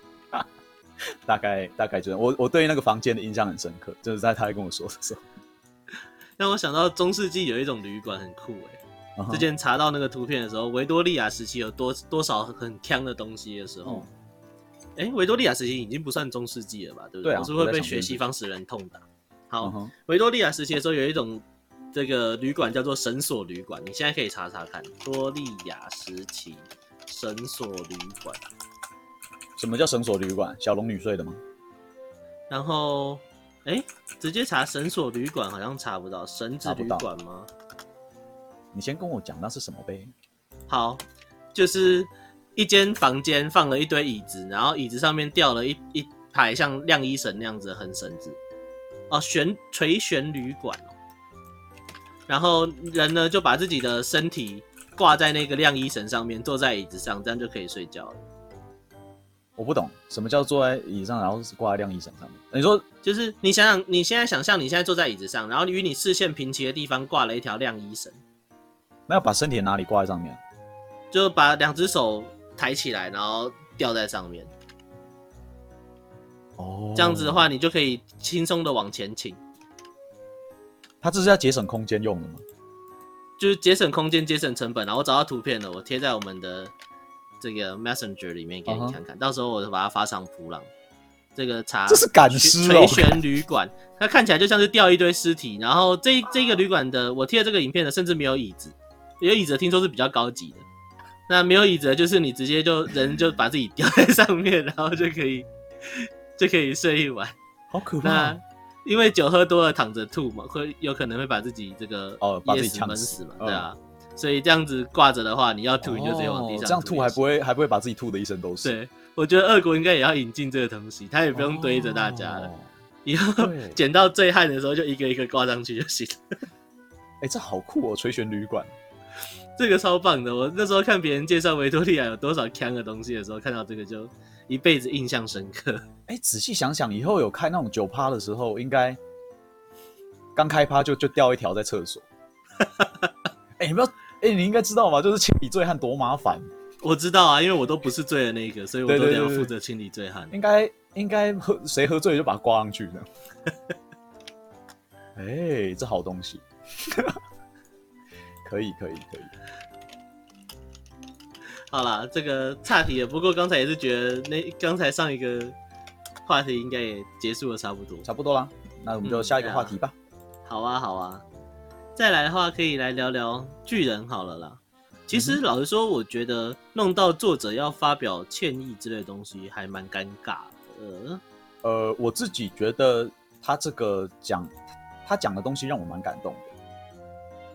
S1: 大概大概就是我我对那个房间的印象很深刻，就是在他在跟我说的时候，
S2: 让我想到中世纪有一种旅馆很酷哎、欸。Uh-huh. 之前查到那个图片的时候，维多利亚时期有多多少很锵的东西的时候，哎、uh-huh. 欸，维多利亚时期已经不算中世纪了吧？对不对？对啊，我是会被学西方史人痛打。好，维、uh-huh. 多利亚时期的时候有一种这个旅馆叫做绳索旅馆，你现在可以查查看，多利亚时期绳索旅馆。
S1: 什么叫绳索旅馆？小龙女睡的吗？
S2: 然后，哎、欸，直接查绳索旅馆好像查不到绳子旅馆吗？
S1: 你先跟我讲那是什么呗？
S2: 好，就是一间房间放了一堆椅子，然后椅子上面吊了一一排像晾衣绳那样子的横绳子。哦，悬垂悬旅馆哦。然后人呢就把自己的身体挂在那个晾衣绳上面，坐在椅子上，这样就可以睡觉了。
S1: 我不懂什么叫坐在椅子上，然后是挂在晾衣绳上面。你说
S2: 就是你想想，你现在想象你现在坐在椅子上，然后与你视线平齐的地方挂了一条晾衣绳。
S1: 那要把身体哪里挂在上面？
S2: 就把两只手抬起来，然后吊在上面。
S1: 哦，
S2: 这样子的话，你就可以轻松的往前倾。
S1: 它这是要节省空间用的吗？
S2: 就是节省空间、节省成本。然后我找到图片了，我贴在我们的。这个 Messenger 里面给你看看，uh -huh. 到时候我就把它发上普朗。这个茶，
S1: 这是赶尸哦，
S2: 垂悬旅馆，它看起来就像是掉一堆尸体。然后这这个旅馆的，我贴的这个影片的，甚至没有椅子，有椅子的听说是比较高级的。那没有椅子的，就是你直接就人就把自己吊在上面，然后就可以就可以睡一晚。
S1: 好可怕！那
S2: 因为酒喝多了躺着吐嘛，会有可能会把自己这个
S1: 哦把自己
S2: 闷死嘛，对啊。所以这样子挂着的话，你要吐你就直接往地上。
S1: 这样吐还不会还不会把自己吐的一身都是。
S2: 对，我觉得俄国应该也要引进这个东西，他也不用堆着大家了，哦。以后捡到醉汉的时候就一个一个挂上去就行了。
S1: 哎，欸，这好酷哦！垂悬旅馆，
S2: 这个超棒的。我那时候看别人介绍维多利亚有多少坑的东西的时候，看到这个就一辈子印象深刻。
S1: 哎，欸，仔细想想，以后有开那种酒趴的时候，应该刚开趴就就掉一条在厕所。哎，欸，你不要。哎、欸，你应该知道吧？就是清理醉汉多麻烦。
S2: 我知道啊，因为我都不是醉的那个，所以我都得要负责清理醉汉。
S1: 应该应该喝谁喝醉就把它挂上去呢。哎、欸，这好东西，可以可以可以。
S2: 好啦，这个岔题了。不过刚才也是觉得那刚才上一个话题应该也结束了差不多，
S1: 差不多啦。那我们就下一个话题吧。
S2: 嗯、好啊，好啊。再来的话，可以来聊聊巨人好了啦。其实老实说，我觉得弄到作者要发表歉意之类的东西，还蛮尴尬的。
S1: 呃，我自己觉得他这个讲他讲的东西让我蛮感动的。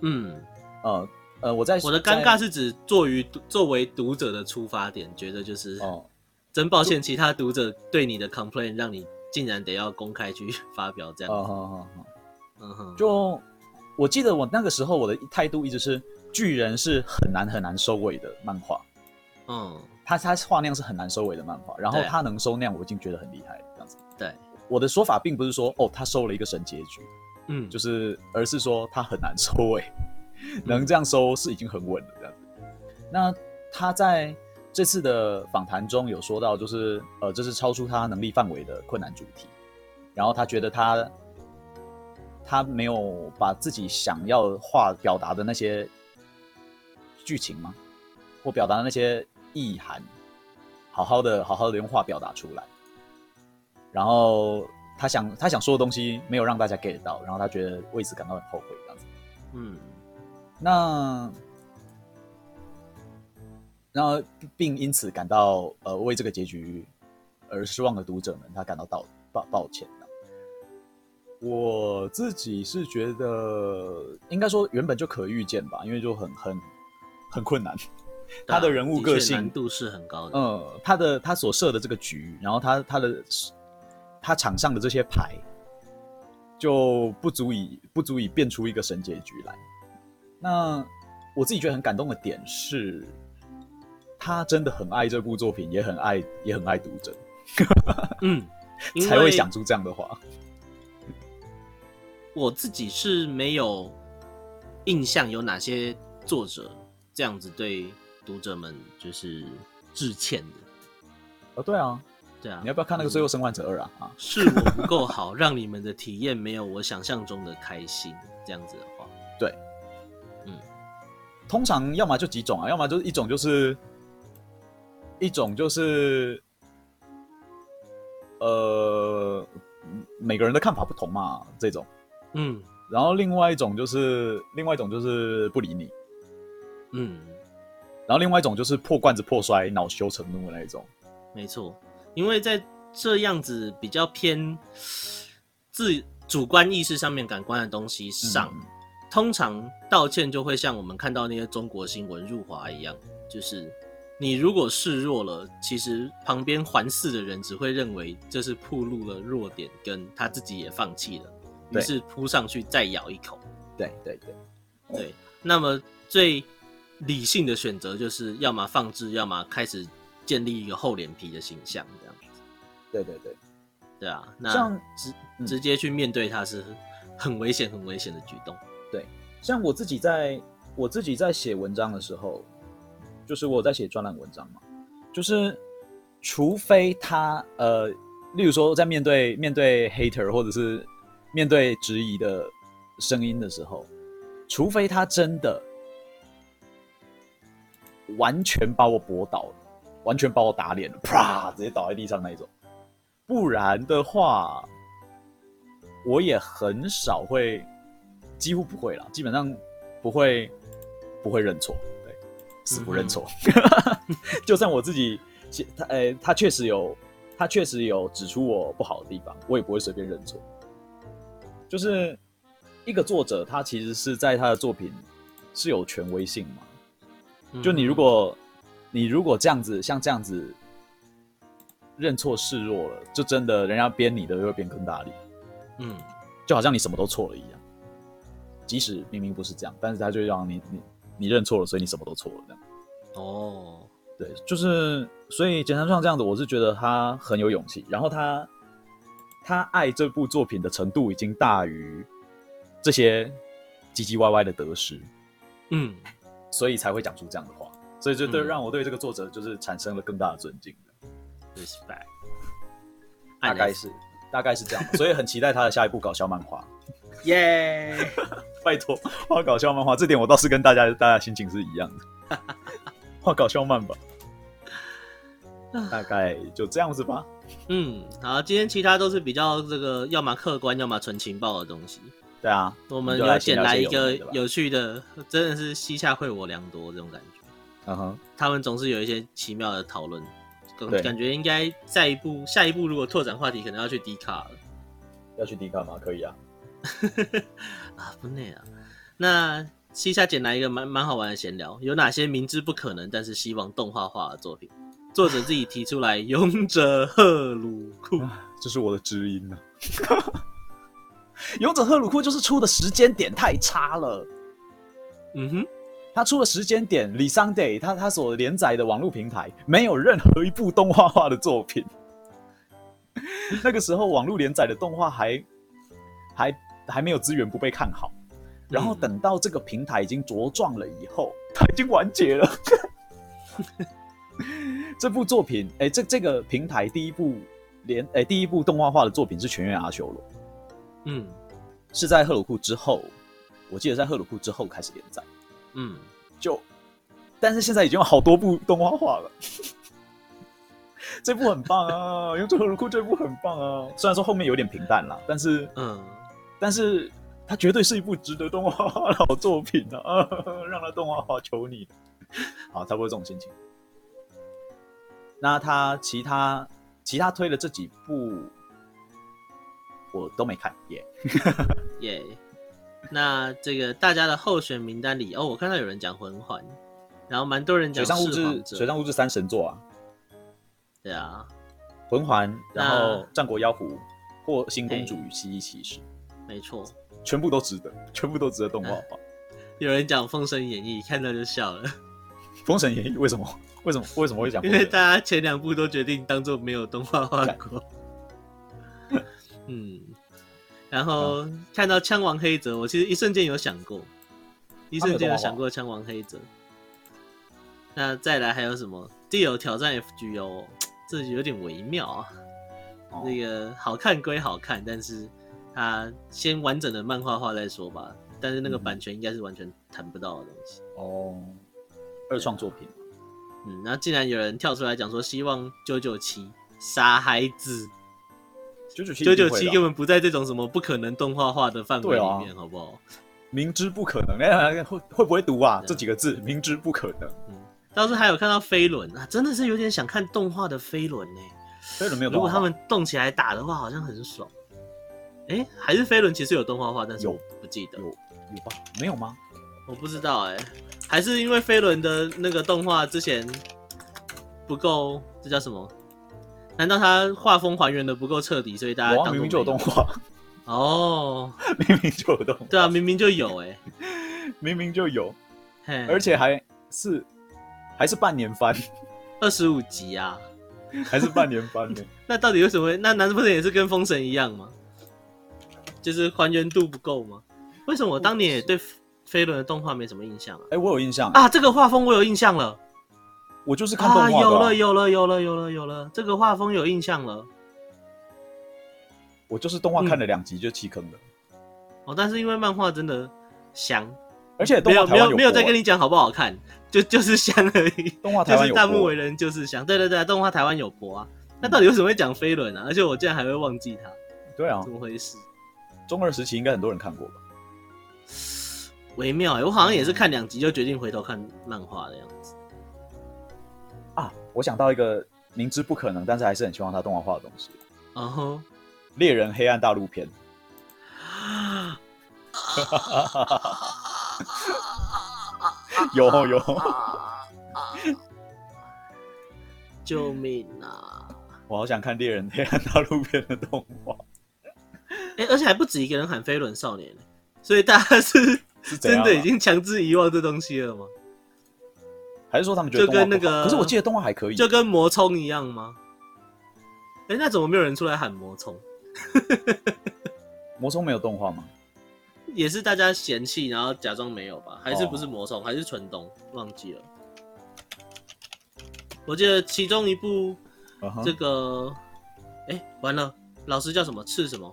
S2: 嗯，
S1: 呃呃，我在
S2: 我的尴尬是指作于作为读者的出发点，觉得就是哦，真抱歉，其他读者对你的 complain 让你竟然得要公开去发表
S1: 这样。嗯哼，就。我记得我那个时候我的态度一直是巨人是很难很难收尾的漫画，
S2: 嗯，
S1: 他他画那样是很难收尾的漫画，然后他能收那样我已经觉得很厉害了，这样子。
S2: 对，
S1: 我的说法并不是说哦他收了一个神结局，
S2: 嗯，
S1: 就是而是说他很难收尾，能这样收是已经很稳了这样子。那他在这次的访谈中有说到，就是呃这是超出他能力范围的困难主题，然后他觉得他。他没有把自己想要画表达的那些剧情吗？或表达的那些意涵，好好的好好的用画表达出来。然后他想他想说的东西没有让大家 get 到，然后他觉得为此感到很后悔，这样子。
S2: 嗯，
S1: 那然后并因此感到呃为这个结局而失望的读者们，他感到道抱抱歉。我自己是觉得，应该说原本就可预见吧，因为就很很很困难。他的人物个性
S2: 难度是很高的。
S1: 嗯，他的他所设的这个局，然后他他的他场上的这些牌，就不足以不足以变出一个神结局来。那我自己觉得很感动的点是，他真的很爱这部作品，也很爱也很爱读者。
S2: 嗯，
S1: 才会想出这样的话。
S2: 我自己是没有印象有哪些作者这样子对读者们就是致歉的。
S1: 哦，对啊，
S2: 对啊，
S1: 你要不要看那个《最后生还者二》啊？啊，
S2: 是我不够好，让你们的体验没有我想象中的开心，这样子的话，
S1: 对，
S2: 嗯，
S1: 通常要么就几种啊，要么就是一种就是一种就是呃，每个人的看法不同嘛，这种。
S2: 嗯，
S1: 然后另外一种就是，另外一种就是不理你，
S2: 嗯，
S1: 然后另外一种就是破罐子破摔、恼羞成怒的那一种。
S2: 没错，因为在这样子比较偏自主观意识上面感官的东西上，嗯，通常道歉就会像我们看到那些中国新闻入华一样，就是你如果示弱了，其实旁边环视的人只会认为这是暴露了弱点，跟他自己也放弃了。于是扑上去再咬一口，
S1: 对对对，
S2: 对，那么最理性的选择就是要么放置，要么开始建立一个厚脸皮的形象，这样子。
S1: 对对对，
S2: 对啊，那像直、嗯、直接去面对它是很危险、很危险的举动。
S1: 对，像我自己在我自己在写文章的时候，就是我在写专栏文章嘛，就是除非他呃，例如说在面对面对 hater 或者是面对质疑的声音的时候。除非他真的完全把我驳倒了，完全把我打脸了，啪，直接倒在地上那一种，不然的话，我也很少会，几乎不会啦，基本上不会不会认错，对，死不认错。嗯、就算我自己，他，呃，他确实有，他确实有指出我不好的地方，我也不会随便认错，就是。一个作者，他其实是在他的作品是有权威性嘛？就你如果，你如果这样子，像这样子认错示弱了，就真的人家编你的又会变更大力。嗯，就好像你什么都错了一样。即使明明不是这样，但是他就让你你你认错了，所以你什么都错了这样。哦，对，就是所以简单上这样子，我是觉得他很有勇气，然后他他爱这部作品的程度已经大于。这些唧唧歪歪的得失，嗯，所以才会讲出这样的话，所以就对让我对这个作者就是产生了更大的尊敬的。Respect，大概是大概是这样，所以很期待他的下一部搞笑漫画，耶！拜托画搞笑漫画，这点我倒是跟大家大家心情是一样的，画搞笑漫吧，大概就这样子吧。
S2: 嗯，好，今天其他都是比较这个，要么客观，要么纯情报的东西。
S1: 对啊，
S2: 我们有捡来一个有趣的，真的是西夏会我良多这种感觉。嗯哼，他们总是有一些奇妙的讨论，感觉应该下一步下一步如果拓展话题，可能要去迪卡了。
S1: 要去迪卡吗？可以啊。
S2: 啊，不累啊。那西夏捡来一个蛮蛮好玩的闲聊，有哪些明知不可能但是希望动画化的作品？作者自己提出来，《勇者赫鲁库》，
S1: 这是我的知音呢、啊。勇者赫鲁库就是出的时间点太差了，嗯哼，他出的时间点李桑 day 他他所连载的网络平台没有任何一部动画化的作品，那个时候网络连载的动画还还还没有资源，不被看好，然后等到这个平台已经茁壮了以后，它已经完结了。这部作品，哎、欸，这这个平台第一部连哎、欸、第一部动画化的作品是《全员阿修罗》。嗯，是在赫鲁库之后，我记得在赫鲁库之后开始连载。嗯，就，但是现在已经有好多部动画化了。这部很棒啊，《勇者赫鲁库》这部很棒啊。虽然说后面有点平淡啦，但是，嗯，但是它绝对是一部值得动画化的好作品啊！啊 让它动画化，求你。好，差不多这种心情。那他其他其他推的这几部。我都没看，耶
S2: 耶。那这个大家的候选名单里，哦，我看到有人讲魂环，然后蛮多人讲
S1: 水上物质，水上物质三神作啊。
S2: 对啊，
S1: 魂环，然后战国妖狐，或新公主与蜥蜴骑士，
S2: 没错，
S1: 全部都值得，全部都值得动画化。
S2: 有人讲《封神演义》，看到就笑了。
S1: 《封神演义》为什么？为什么？为什么会讲？
S2: 因为大家前两部都决定当做没有动画化过。嗯，然后看到枪王黑泽，我其实一瞬间有想过，一瞬间有想过枪王黑泽。那再来还有什么？Dio 挑战 FGO，这有点微妙啊。那、哦、个好看归好看，但是他先完整的漫画化再说吧。但是那个版权应该是完全谈不到的东西。
S1: 哦，二创作品。
S2: 嗯，那竟然有人跳出来讲说希望九九七傻孩子。九九七，九九七根本不在这种什么不可能动画化的范围里面，啊，好不好？
S1: 明知不可能，哎，会会不会读啊？这几个字，明知不可能。
S2: 嗯，倒是还有看到飞轮啊，真的是有点想看动画的飞轮呢。
S1: 飞轮没有
S2: 如果他们动起来打的话，好像很爽。哎，欸，还是飞轮其实有动画化，但是有不记得。
S1: 有有，有吧？没有吗？
S2: 我不知道哎，欸，还是因为飞轮的那个动画之前不够，这叫什么？难道他画风还原的不够彻底，所以大家当
S1: 明明就有动画
S2: 哦，
S1: 明明就有动画，
S2: 对啊，明明就有哎、欸，
S1: 明明就有，而且还是还是半年番，
S2: 二十五集啊，
S1: 还是半年番呢？
S2: 那到底为什么会？那难道不是也是跟封神一样吗？就是还原度不够吗？为什么我当年也对飞轮的动画没什么印象啊？
S1: 哎、欸，我有印象
S2: 啊，这个画风我有印象了。
S1: 我就是看动画、
S2: 有了，有了，有了，有了，有了，这个画风有印象了。
S1: 我就是动画看了两集就弃坑了、
S2: 嗯。哦，但是因为漫画真的香，
S1: 而且动画
S2: 没有没有没有再跟你讲好不好看，就就是香而已。
S1: 动画台湾有播，
S2: 弹幕为人就是香。对对对，动画台湾有播啊。那到底为什么会讲飞轮啊？而且我竟然还会忘记它。
S1: 对啊，
S2: 怎么回事？
S1: 中二时期应该很多人看过吧？
S2: 微妙我好像也是看两集就决定回头看漫画的样子。
S1: 啊，我想到一个明知不可能，但是还是很希望他动画化的东西。
S2: 嗯哼，
S1: 猎人黑暗大陆篇。有有，
S2: 救命啊！
S1: 我好想看猎人黑暗大陆篇的动画。
S2: 哎、欸，而且还不止一个人喊飞轮少年，所以大家是真的已经强制遗忘这东西了吗？
S1: 还是说他们觉得
S2: 就跟那个？
S1: 可是我记得动画还可以，
S2: 就跟魔冲一样吗？哎、欸，那怎么没有人出来喊魔冲？
S1: 魔冲没有动画吗？
S2: 也是大家嫌弃，然后假装没有吧？还是不是魔冲？还是纯东？忘记了。我记得其中一部这个，哎、uh 完了，老师叫什么？赤什么？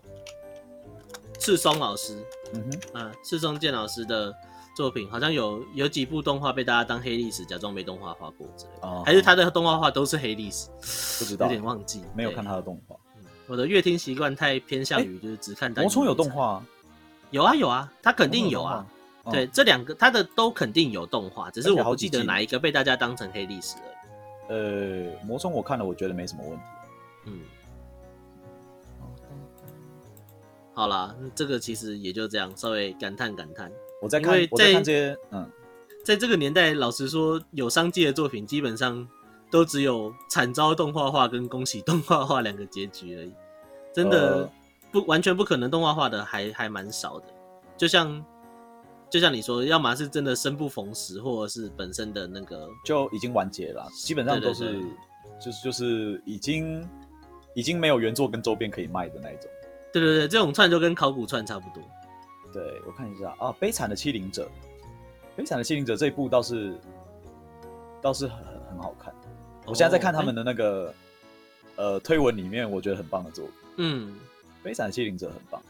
S2: 赤松老师，嗯哼，啊，赤松健老师的作品好像有有几部动画被大家当黑历史，假装没动画画过之类的，哦，还是他的动画画都是黑历史？
S1: 不知道，
S2: 有点忘记，
S1: 没有看他的动画。
S2: 我的阅听习惯太偏向于就是只看单。魔
S1: 冲有动画？
S2: 有啊有啊，他肯定有啊。有对，哦，这两个他的都肯定有动画，只是我不记得哪一个被大家当成黑历史了。
S1: 呃，魔冲我看了，我觉得没什么问题。嗯。
S2: 好啦，这个其实也就这样，稍微感叹感叹。
S1: 我在看，我在看这些，嗯，
S2: 在这个年代，老实说，有商机的作品基本上都只有惨遭动画化跟恭喜动画化两个结局而已。真的不完全不可能动画化的还还蛮少的。就像就像你说，要么是真的生不逢时，或者是本身的那个
S1: 就已经完结了，基本上都是就是就是已经已经没有原作跟周边可以卖的那一种。
S2: 对对对，这种串就跟考古串差不多。
S1: 对，我看一下啊，《悲惨的欺凌者》，《悲惨的欺凌者》这一部倒是倒是很很好看。我现在在看他们的那个、哦、呃推文里面，我觉得很棒的作品。嗯，《悲惨的欺凌者》很棒。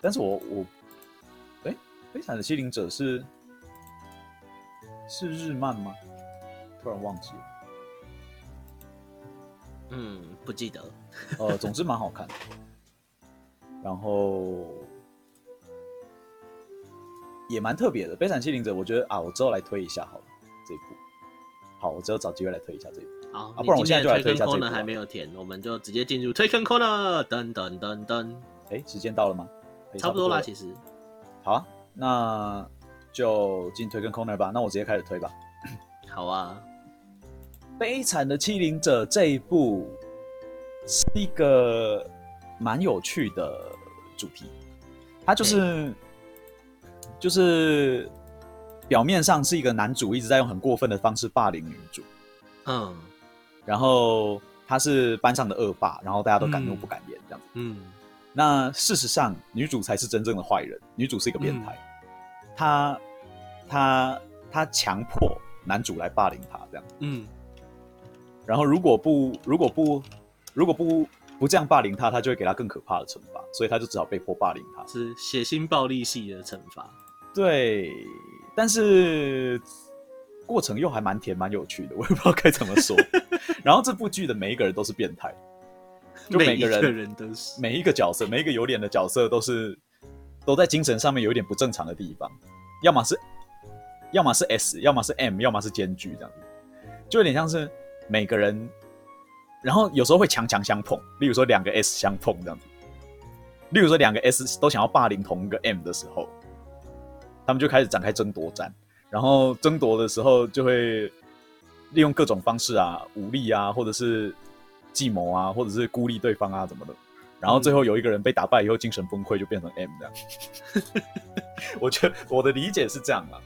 S1: 但是我我，哎，《悲惨的欺凌者》是是日漫吗？突然忘记了。
S2: 嗯，不记得。
S1: 呃，总之蛮好看的。然后也蛮特别的，《悲惨欺凌者》，我觉得啊，我之后来推一下好了，这一部。好，我之后找机会来推一下这一部。
S2: 好，
S1: 啊，不然我现在就来推一下这一部。
S2: 还没有填，我们就直接进入推坑 corner。噔噔噔噔，
S1: 哎，时间到了吗？
S2: 差不多啦，其实。
S1: 好啊，那就进推坑 corner 吧。那我直接开始推吧。
S2: 好啊，《
S1: 悲惨的欺凌者》这一部是一个。蛮有趣的主题，他就是就是表面上是一个男主一直在用很过分的方式霸凌女主，嗯，然后他是班上的恶霸，然后大家都敢怒不敢言这样子，嗯，那事实上女主才是真正的坏人，女主是一个变态，她她她强迫男主来霸凌她这样，嗯，然后如果不如果不如果不。不这样霸凌他，他就会给他更可怕的惩罚，所以他就只好被迫霸凌他，
S2: 是血腥暴力系的惩罚。
S1: 对，但是过程又还蛮甜蛮有趣的，我也不知道该怎么说。然后这部剧的每一个人都是变态，就每个人，
S2: 每一个人都是
S1: 每一个角色，每一个有脸的角色都是都在精神上面有一点不正常的地方，要么是要么是 S，要么是 M，要么是兼具这样子，就有点像是每个人。然后有时候会强强相碰，例如说两个 S 相碰这样子，例如说两个 S 都想要霸凌同一个 M 的时候，他们就开始展开争夺战。然后争夺的时候就会利用各种方式啊，武力啊，或者是计谋啊，或者是孤立对方啊，怎么的。然后最后有一个人被打败以后精神崩溃，就变成 M 这样。我觉得我的理解是这样嘛。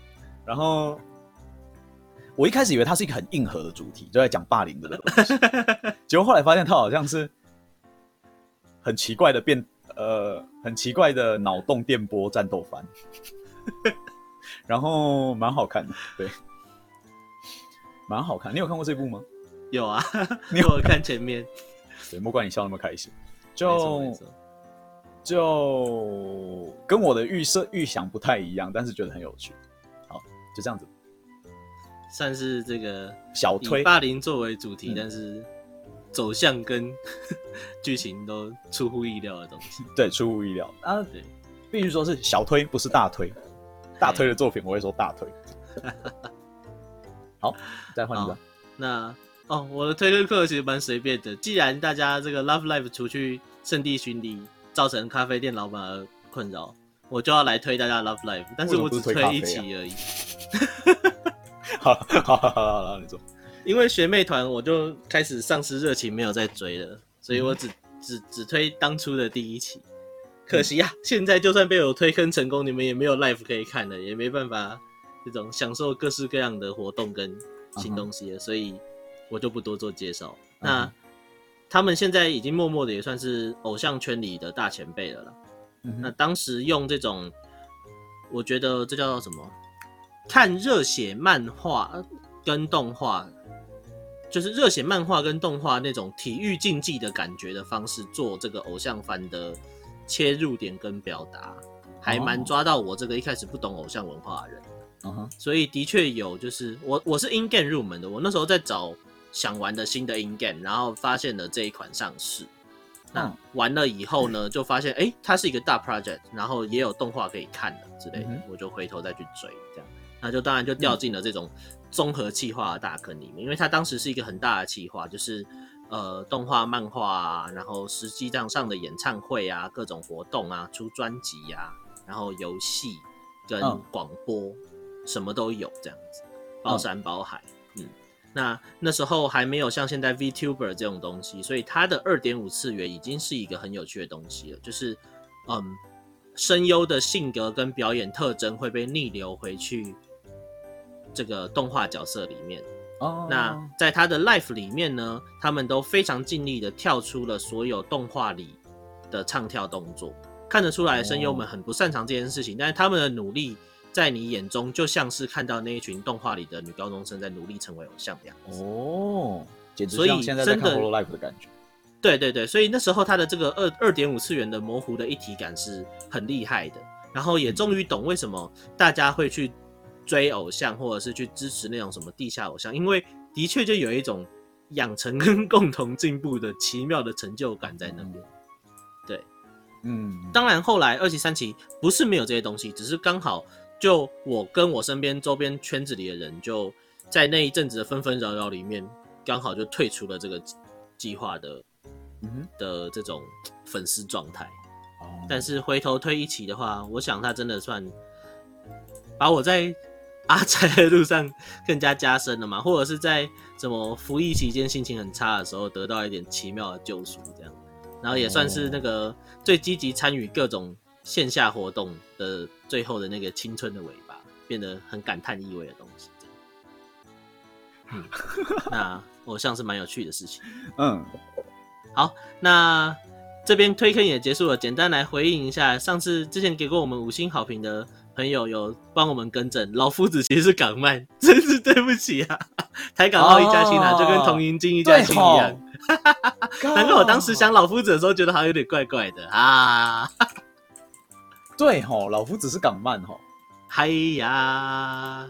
S1: 然后我一开始以为它是一个很硬核的主题，就在讲霸凌的东西，结果后来发现它好像是很奇怪的变呃很奇怪的脑洞电波战斗番，然后蛮好看的，对，蛮好看。你有看过这部吗？
S2: 有啊，你有看前面？
S1: 对，莫怪你笑那么开心，就就跟我的预设预想不太一样，但是觉得很有趣。好，就这样子，
S2: 算是这个
S1: 小推
S2: 霸凌作为主题，嗯、但是走向跟 剧情都出乎意料的东西。
S1: 对，出乎意料啊！对，必须说是小推，不是大推。大推的作品我会说大推。好，再换一个。
S2: 那。哦，我的推推课其实蛮随便的。既然大家这个 Love Life 除去圣地巡礼，造成咖啡店老板的困扰，我就要来推大家 Love Life。但是我只推一期而已。
S1: 好，好，好，好，你说。
S2: 因为学妹团我就开始丧失热情，没有再追了，所以我只只只推当初的第一期。可惜呀、啊，现在就算被我推坑成功，你们也没有 life 可以看了，也没办法这种享受各式各样的活动跟新东西了，所以。我就不多做介绍。那、他们现在已经默默的也算是偶像圈里的大前辈了。那当时用这种，我觉得这叫做什么？看热血漫画跟动画，就是热血漫画跟动画那种体育竞技的感觉的方式，做这个偶像番的切入点跟表达，还蛮抓到我这个一开始不懂偶像文化的人。嗯哼，所以的确有，就是我我是 in game 入门的，我那时候在找。想玩的新的 in game，然后发现了这一款上市，那玩了以后呢，就发现哎、欸，它是一个大 project，然后也有动画可以看的之类的，嗯、我就回头再去追，这样，那就当然就掉进了这种综合企划的大坑里面，因为它当时是一个很大的企划，就是呃动画、漫画啊，然后实际上上的演唱会啊，各种活动啊，出专辑啊，然后游戏跟广播、嗯、什么都有，这样子，包山包海。嗯那那时候还没有像现在 VTuber 这种东西，所以它的二点五次元已经是一个很有趣的东西了。就是，嗯，声优的性格跟表演特征会被逆流回去这个动画角色里面。哦。那在他的 Life 里面呢，他们都非常尽力的跳出了所有动画里的唱跳动作，看得出来声优们很不擅长这件事情，但是他们的努力。在你眼中，就像是看到那一群动画里的女高中生在努力成为偶像的样子
S1: 哦，简直像现在在看《Hololive》的感觉。
S2: 对对对，所以那时候他的这个二二点五次元的模糊的一体感是很厉害的，然后也终于懂为什么大家会去追偶像，或者是去支持那种什么地下偶像，因为的确就有一种养成跟 共同进步的奇妙的成就感在那边。对，嗯，当然后来二期三期不是没有这些东西，只是刚好。就我跟我身边周边圈子里的人，就在那一阵子的纷纷扰扰里面，刚好就退出了这个计划的，嗯的这种粉丝状态。但是回头推一期的话，我想他真的算把我在 阿宅的路上更加加深了嘛，或者是在什么服役期间心情很差的时候得到一点奇妙的救赎，这样，然后也算是那个最积极参与各种。线下活动的最后的那个青春的尾巴，变得很感叹意味的东西。嗯，那偶像是蛮有趣的事情。嗯，好，那这边推坑也结束了。简单来回应一下，上次之前给过我们五星好评的朋友，有帮我们更正，老夫子其实是港漫，真是对不起啊！台港澳一家亲啊，就跟同银金一家亲一样。难怪我当时想老夫子的时候，觉得好像有点怪怪的啊。
S1: 对吼，老夫子是港漫吼。
S2: 嗨呀，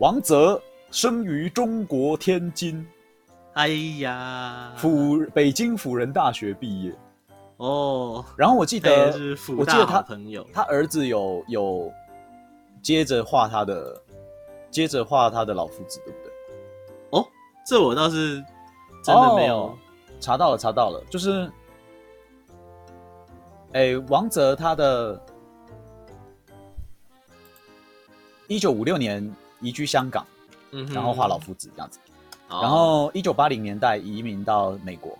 S1: 王泽生于中国天津。
S2: 哎呀，
S1: 辅北京辅仁大学毕业。
S2: 哦，
S1: 然后我记得，我记得他
S2: 朋友，
S1: 他儿子有有接着画他的，接着画他的老夫子，对不对？
S2: 哦，这我倒是真的没有、哦、
S1: 查到了，查到了，就是。哎，王泽他的，一九五六年移居香港，嗯，然后画老夫子这样子，哦、然后一九八零年代移民到美国，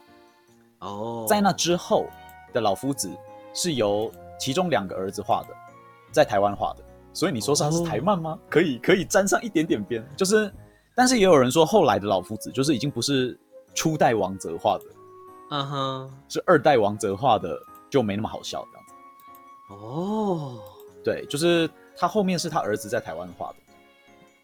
S1: 哦，在那之后的老夫子是由其中两个儿子画的，在台湾画的，所以你说是他是台漫吗？Oh. 可以可以沾上一点点边，就是，但是也有人说后来的老夫子就是已经不是初代王泽画的，嗯哼，是二代王泽画的就没那么好笑这样子。哦，oh. 对，就是他后面是他儿子在台湾画的。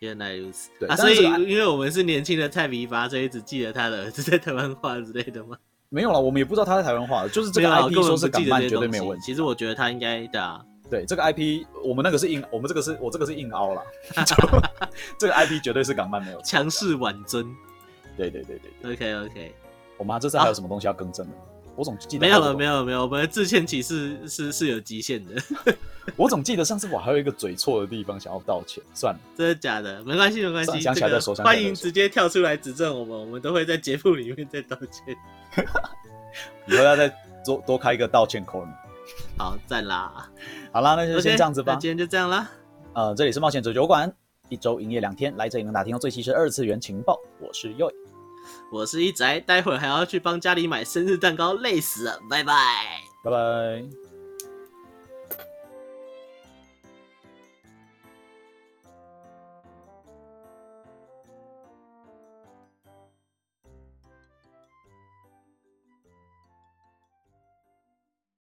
S2: 原来如此，对啊，所以因为我们是年轻的菜迷吧，所以只记得他的儿子在台湾画之类的吗？
S1: 没有了，我们也不知道他在台湾画，就是这个 IP 说是港漫绝对没有问题。
S2: 其实我觉得他应该的、啊，
S1: 对这个 IP，我们那个是硬，我们这个是我这个是硬凹了，这个 IP 绝对是港漫没有
S2: 强势挽尊。
S1: 对对对对
S2: ，OK OK，
S1: 我们这次还有什么东西要更正的？啊我总记得
S2: 没有了，没有没有，我们的致歉启事是是，是有极限的。
S1: 我总记得上次我还有一个嘴错的地方想要道歉，算了，
S2: 真的假的？没关系没关系，
S1: 想起来再说。
S2: 欢迎直接跳出来指正我们，我们都会在节目里面再道歉。
S1: 以后要再多多开一个道歉口。
S2: 好赞啦！
S1: 好啦，那就先这样子吧。
S2: Okay, 今天就这样啦。
S1: 呃，这里是冒险者酒馆，一周营业两天，来这里能打听到最新的二次元情报。我是 Yoy。
S2: 我是一宅，待会还要去帮家里买生日蛋糕，累死了，拜拜，
S1: 拜拜。